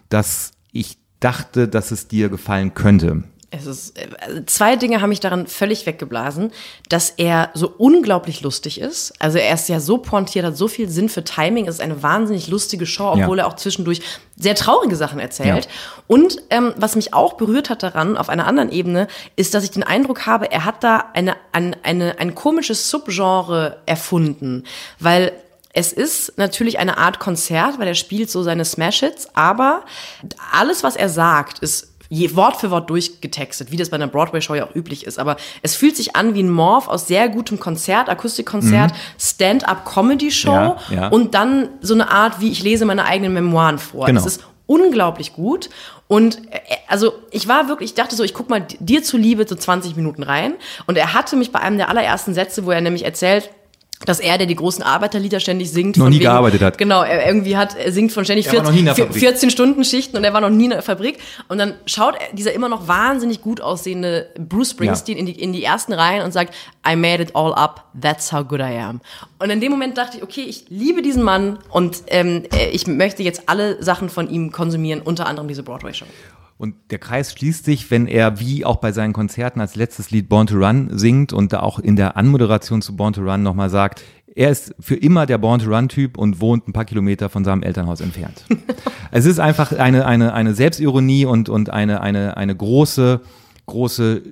dass ich dachte, dass es dir gefallen könnte. Es ist, also zwei Dinge haben mich daran völlig weggeblasen, dass er so unglaublich lustig ist. Also er ist ja so pointiert, hat so viel Sinn für Timing. Es ist eine wahnsinnig lustige Show, obwohl Ja. er auch zwischendurch sehr traurige Sachen erzählt. Ja. Und ähm, was mich auch berührt hat daran, auf einer anderen Ebene, ist, dass ich den Eindruck habe, er hat da eine, eine, eine, ein komisches Subgenre erfunden. Weil es ist natürlich eine Art Konzert, weil er spielt so seine Smash-Hits, aber alles, was er sagt, ist je Wort für Wort durchgetextet, wie das bei einer Broadway-Show ja auch üblich ist. Aber es fühlt sich an wie ein Morph aus sehr gutem Konzert, Akustikkonzert, Stand-up-Comedy-Show Mhm. Ja, ja. und dann so eine Art, wie ich lese meine eigenen Memoiren vor. Genau. Es ist unglaublich gut. Und äh, also ich war wirklich, ich dachte so, ich guck mal dir zuliebe so 20 Minuten rein. Und er hatte mich bei einem der allerersten Sätze, wo er nämlich erzählt, dass er, der die großen Arbeiterlieder ständig singt. Noch von nie gearbeitet hat. Genau, er irgendwie hat, er singt von ständig Er war noch nie in der 14, Fabrik. 14 Stunden Schichten und er war noch nie in der Fabrik. Und dann schaut er, dieser immer noch wahnsinnig gut aussehende Bruce Springsteen in, die, in die ersten Reihen und sagt, I made it all up, that's how good I am. Und in dem Moment dachte ich, okay, ich liebe diesen Mann und ähm, äh, ich möchte jetzt alle Sachen von ihm konsumieren, unter anderem diese Broadway-Show. Und der Kreis schließt sich, wenn er wie auch bei seinen Konzerten als letztes Lied Born to Run singt und da auch in der Anmoderation zu Born to Run nochmal sagt, er ist für immer der Born to Run Typ und wohnt ein paar Kilometer von seinem Elternhaus entfernt. [LAUGHS] es ist einfach eine, eine, eine Selbstironie und, und eine, eine, eine große große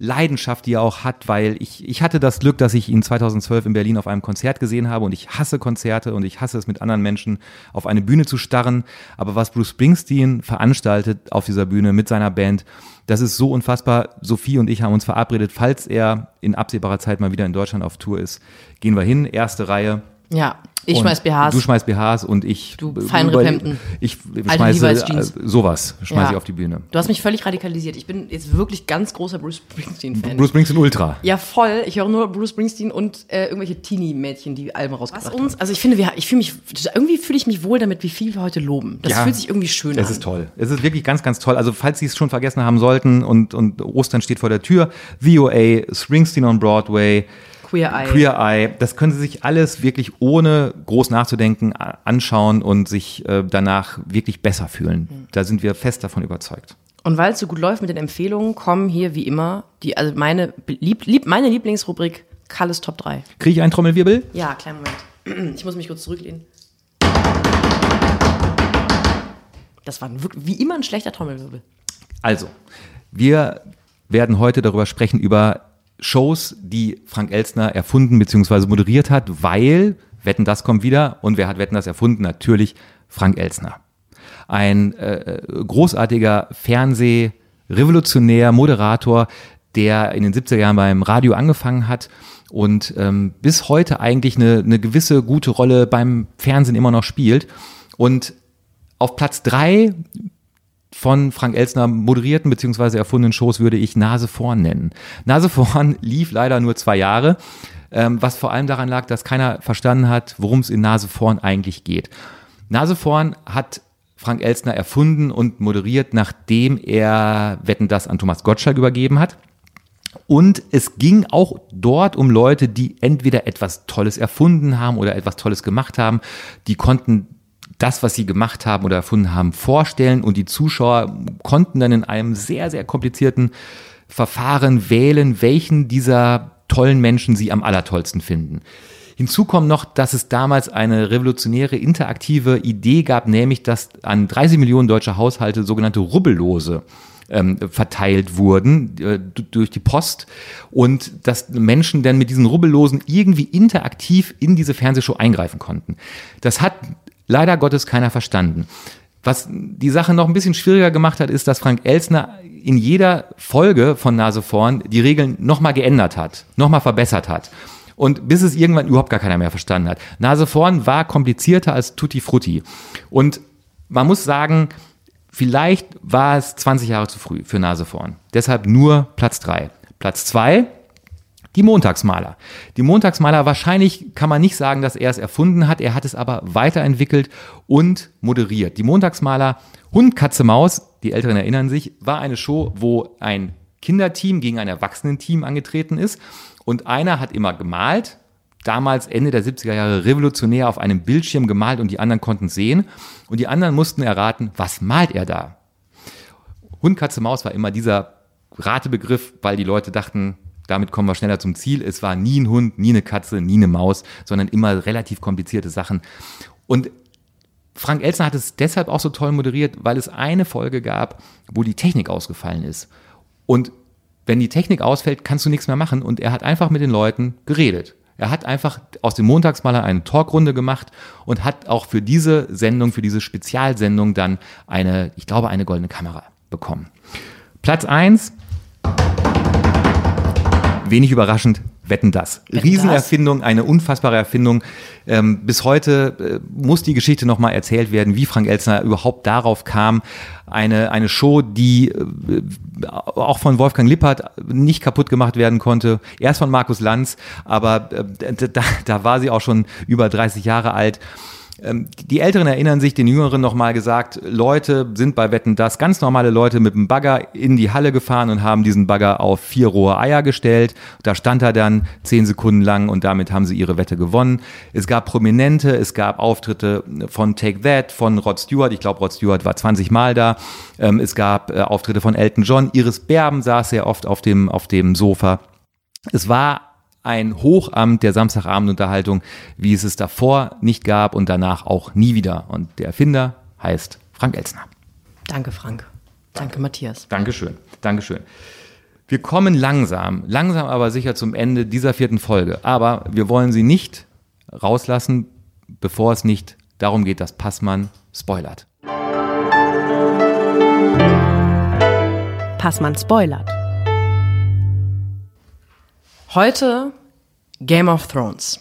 Spielleidenschaft, die er auch hat, weil ich, ich hatte das Glück, dass ich ihn 2012 in Berlin auf einem Konzert gesehen habe und ich hasse Konzerte und ich hasse es mit anderen Menschen auf eine Bühne zu starren. Aber was Bruce Springsteen veranstaltet auf dieser Bühne mit seiner Band, das ist so unfassbar. Sophie und ich haben uns verabredet, falls er in absehbarer Zeit mal wieder in Deutschland auf Tour ist, gehen wir hin, erste Reihe. Ja, ich Und schmeiß BHs. Du schmeißt BHs und ich. Du Feinripp-Hemden. Ich schmeiße äh, sowas, schmeiße Ja. ich auf die Bühne. Du hast mich völlig radikalisiert. Ich bin jetzt wirklich ganz großer Bruce Springsteen-Fan. Bruce Springsteen Ultra. Ja, voll. Ich höre nur Bruce Springsteen und äh, irgendwelche Teenie-Mädchen, die Alben rausgebracht haben. Also ich finde, wir, ich fühle mich, irgendwie fühle ich mich wohl damit, wie viel wir heute loben. Das Ja, fühlt sich irgendwie schön an. Es ist toll. Es ist wirklich ganz, ganz toll. Also falls Sie es schon vergessen haben sollten und, und Ostern steht vor der Tür, VOA, Springsteen on Broadway, Queer Eye. Queer Eye, das können Sie sich alles wirklich ohne groß nachzudenken anschauen und sich äh, danach wirklich besser fühlen. Mhm. Da sind wir fest davon überzeugt. Und weil es so gut läuft mit den Empfehlungen, kommen hier wie immer die, also meine, lieb, lieb, meine Lieblingsrubrik Kalles Top 3. Kriege ich einen Trommelwirbel? Ja, kleinen Moment. [CLEARS THROAT] Ich muss mich kurz zurücklehnen. Das war wie immer ein schlechter Trommelwirbel. Also, wir werden heute darüber sprechen, über Shows, die Frank Elstner erfunden bzw. moderiert hat, weil Wetten, das kommt wieder. Und wer hat Wetten, das erfunden? Natürlich Frank Elstner. Ein äh, großartiger Fernsehrevolutionär, Moderator, der in den 70er Jahren beim Radio angefangen hat und ähm, bis heute eigentlich eine, eine gewisse gute Rolle beim Fernsehen immer noch spielt. Und auf Platz drei von Frank Elsner moderierten bzw. erfundenen Shows würde ich Nase vorn nennen. Nase vorn [LAUGHS] lief leider nur zwei Jahre, ähm, was vor allem daran lag, dass keiner verstanden hat, worum es in Nase vorn eigentlich geht. Nase vorn hat Frank Elsner erfunden und moderiert, nachdem er Wetten das an Thomas Gottschalk übergeben hat. Und es ging auch dort um Leute, die entweder etwas Tolles erfunden haben oder etwas Tolles gemacht haben. Die konnten das, was sie gemacht haben oder erfunden haben, vorstellen und die Zuschauer konnten dann in einem sehr, sehr komplizierten Verfahren wählen, welchen dieser tollen Menschen sie am allertollsten finden. Hinzu kommt noch, dass es damals eine revolutionäre interaktive Idee gab, nämlich dass an 30 Millionen deutsche Haushalte sogenannte Rubbellose ähm, verteilt wurden äh, durch die Post und dass Menschen dann mit diesen Rubbellosen irgendwie interaktiv in diese Fernsehshow eingreifen konnten. Das hat leider Gottes keiner verstanden. Was die Sache noch ein bisschen schwieriger gemacht hat, ist, dass Frank Elsner in jeder Folge von Nase vorn die Regeln nochmal geändert hat, nochmal verbessert hat. Und bis es irgendwann überhaupt gar keiner mehr verstanden hat. Nase vorn war komplizierter als Tutti Frutti. Und man muss sagen, vielleicht war es 20 Jahre zu früh für Nase vorn. Deshalb nur Platz drei. Platz zwei die Montagsmaler. Die Montagsmaler, wahrscheinlich kann man nicht sagen, dass er es erfunden hat, er hat es aber weiterentwickelt und moderiert. Die Montagsmaler Hund, Katze, Maus, die Älteren erinnern sich, war eine Show, wo ein Kinderteam gegen ein Erwachsenenteam angetreten ist und einer hat immer gemalt, damals Ende der 70er Jahre revolutionär auf einem Bildschirm gemalt und die anderen konnten sehen und die anderen mussten erraten, was malt er da? Hund, Katze, Maus war immer dieser Ratebegriff, weil die Leute dachten, damit kommen wir schneller zum Ziel. Es war nie ein Hund, nie eine Katze, nie eine Maus, sondern immer relativ komplizierte Sachen. Und Frank Elsner hat es deshalb auch so toll moderiert, weil es eine Folge gab, wo die Technik ausgefallen ist. Und wenn die Technik ausfällt, kannst du nichts mehr machen. Und er hat einfach mit den Leuten geredet. Er hat einfach aus dem Montagsmaler eine Talkrunde gemacht und hat auch für diese Sendung, für diese Spezialsendung dann eine, ich glaube, eine goldene Kamera bekommen. Platz eins wenig überraschend, wetten das. Wetten, Riesenerfindung, eine unfassbare Erfindung. Ähm, bis heute äh, muss die Geschichte nochmal erzählt werden, wie Frank Elsner überhaupt darauf kam. Eine, eine Show, die äh, auch von Wolfgang Lippert nicht kaputt gemacht werden konnte. Erst von Markus Lanz, aber äh, da, da war sie auch schon über 30 Jahre alt. Ähm, Die Älteren erinnern sich, den Jüngeren nochmal gesagt, Leute sind bei Wetten das, ganz normale Leute mit dem Bagger in die Halle gefahren und haben diesen Bagger auf vier rohe Eier gestellt. Da stand er dann zehn Sekunden lang und damit haben sie ihre Wette gewonnen. Es gab Prominente, es gab Auftritte von Take That, von Rod Stewart. Ich glaube, Rod Stewart war 20 Mal da. Ähm, Es gab äh, Auftritte von Elton John. Iris Berben saß sehr oft auf dem, auf dem Sofa. Es war ein Hochamt der Samstagabendunterhaltung, wie es es davor nicht gab und danach auch nie wieder. Und der Erfinder heißt Frank Elsner. Danke, Frank. Danke, Matthias. Dankeschön, Dankeschön. Wir kommen langsam, langsam aber sicher zum Ende dieser vierten Folge. Aber wir wollen sie nicht rauslassen, bevor es nicht darum geht, dass Passmann spoilert. Passmann spoilert. Heute Game of Thrones.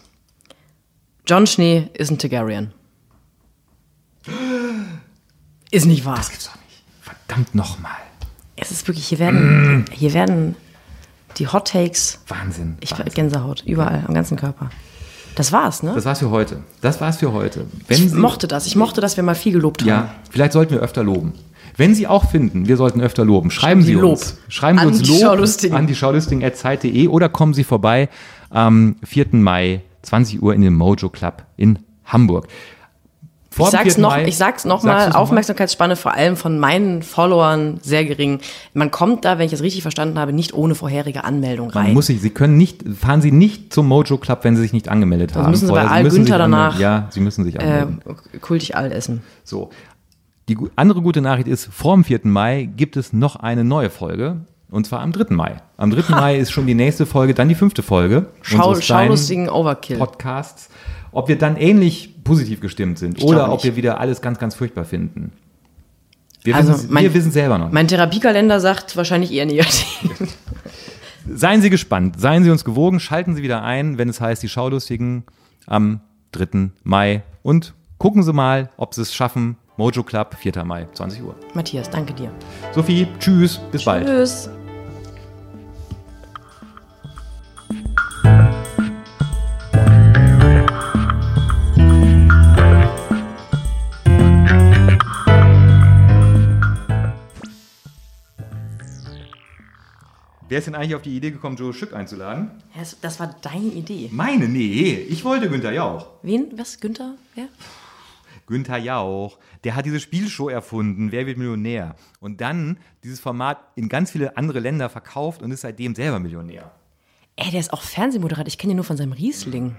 Jon Schnee ist ein Targaryen. Ist nicht wahr. Das gibt's doch nicht. Verdammt nochmal. Es ist wirklich, hier werden, hier werden die Hot Takes, Wahnsinn. ich Wahnsinn. Gänsehaut, überall, am ganzen Körper. Das war's, ne? Das war's für heute. Das war's für heute. Wenn ich Sie- mochte das. Ich mochte, dass wir mal viel gelobt haben. Ja, vielleicht sollten wir öfter loben. Wenn Sie auch finden, wir sollten öfter loben, schreiben Schreiben Sie Sie uns. Lob Schreiben Sie an uns Lob an die Schaulustigen.zeit.de oder kommen Sie vorbei am 4. Mai, 20 Uhr in den Mojo Club in Hamburg. Vor Ich dem sag's 4. noch, Mai- ich sag's noch mal, Aufmerksamkeitsspanne vor allem von meinen Followern sehr gering. Man kommt da, wenn ich es richtig verstanden habe, nicht ohne vorherige Anmeldung Man rein. muss sich, Sie können nicht, fahren Sie nicht zum Mojo Club, wenn Sie sich nicht angemeldet haben. müssen Sie bei. Al müssen Günther danach, Ja, Sie müssen sich äh, anmelden. kultig all essen. So. Die andere gute Nachricht ist, vor dem 4. Mai gibt es noch eine neue Folge. Und zwar am 3. Mai. Am 3. Mai ist schon die nächste Folge, dann die fünfte Folge. Schau, schaulustigen Overkill. Podcasts. Ob wir dann ähnlich positiv gestimmt sind glaube oder ob wir wieder alles ganz, ganz furchtbar finden. Wir Also, wissen mein- wir wissen selber noch. Mein Therapiekalender sagt wahrscheinlich eher negativ. [LAUGHS] Seien Sie gespannt, seien Sie uns gewogen, schalten Sie wieder ein, wenn es heißt, die Schaulustigen am 3. Mai. Und gucken Sie mal, ob Sie es schaffen. Mojo Club, 4. Mai, 20 Uhr. Matthias, danke dir. Sophie, tschüss, bis bald. Tschüss. Wer ist denn eigentlich auf die Idee gekommen, Joe Schück einzuladen? Das- war deine Idee. Meine? Nee, ich wollte Günther Jauch. Wen? Was? Günther? Wer? Günther Jauch, der hat diese Spielshow erfunden, Wer wird Millionär? Und dann dieses Format in ganz viele andere Länder verkauft und ist seitdem selber Millionär. Ey, der ist auch Fernsehmoderator. Ich kenne ihn nur von seinem Riesling.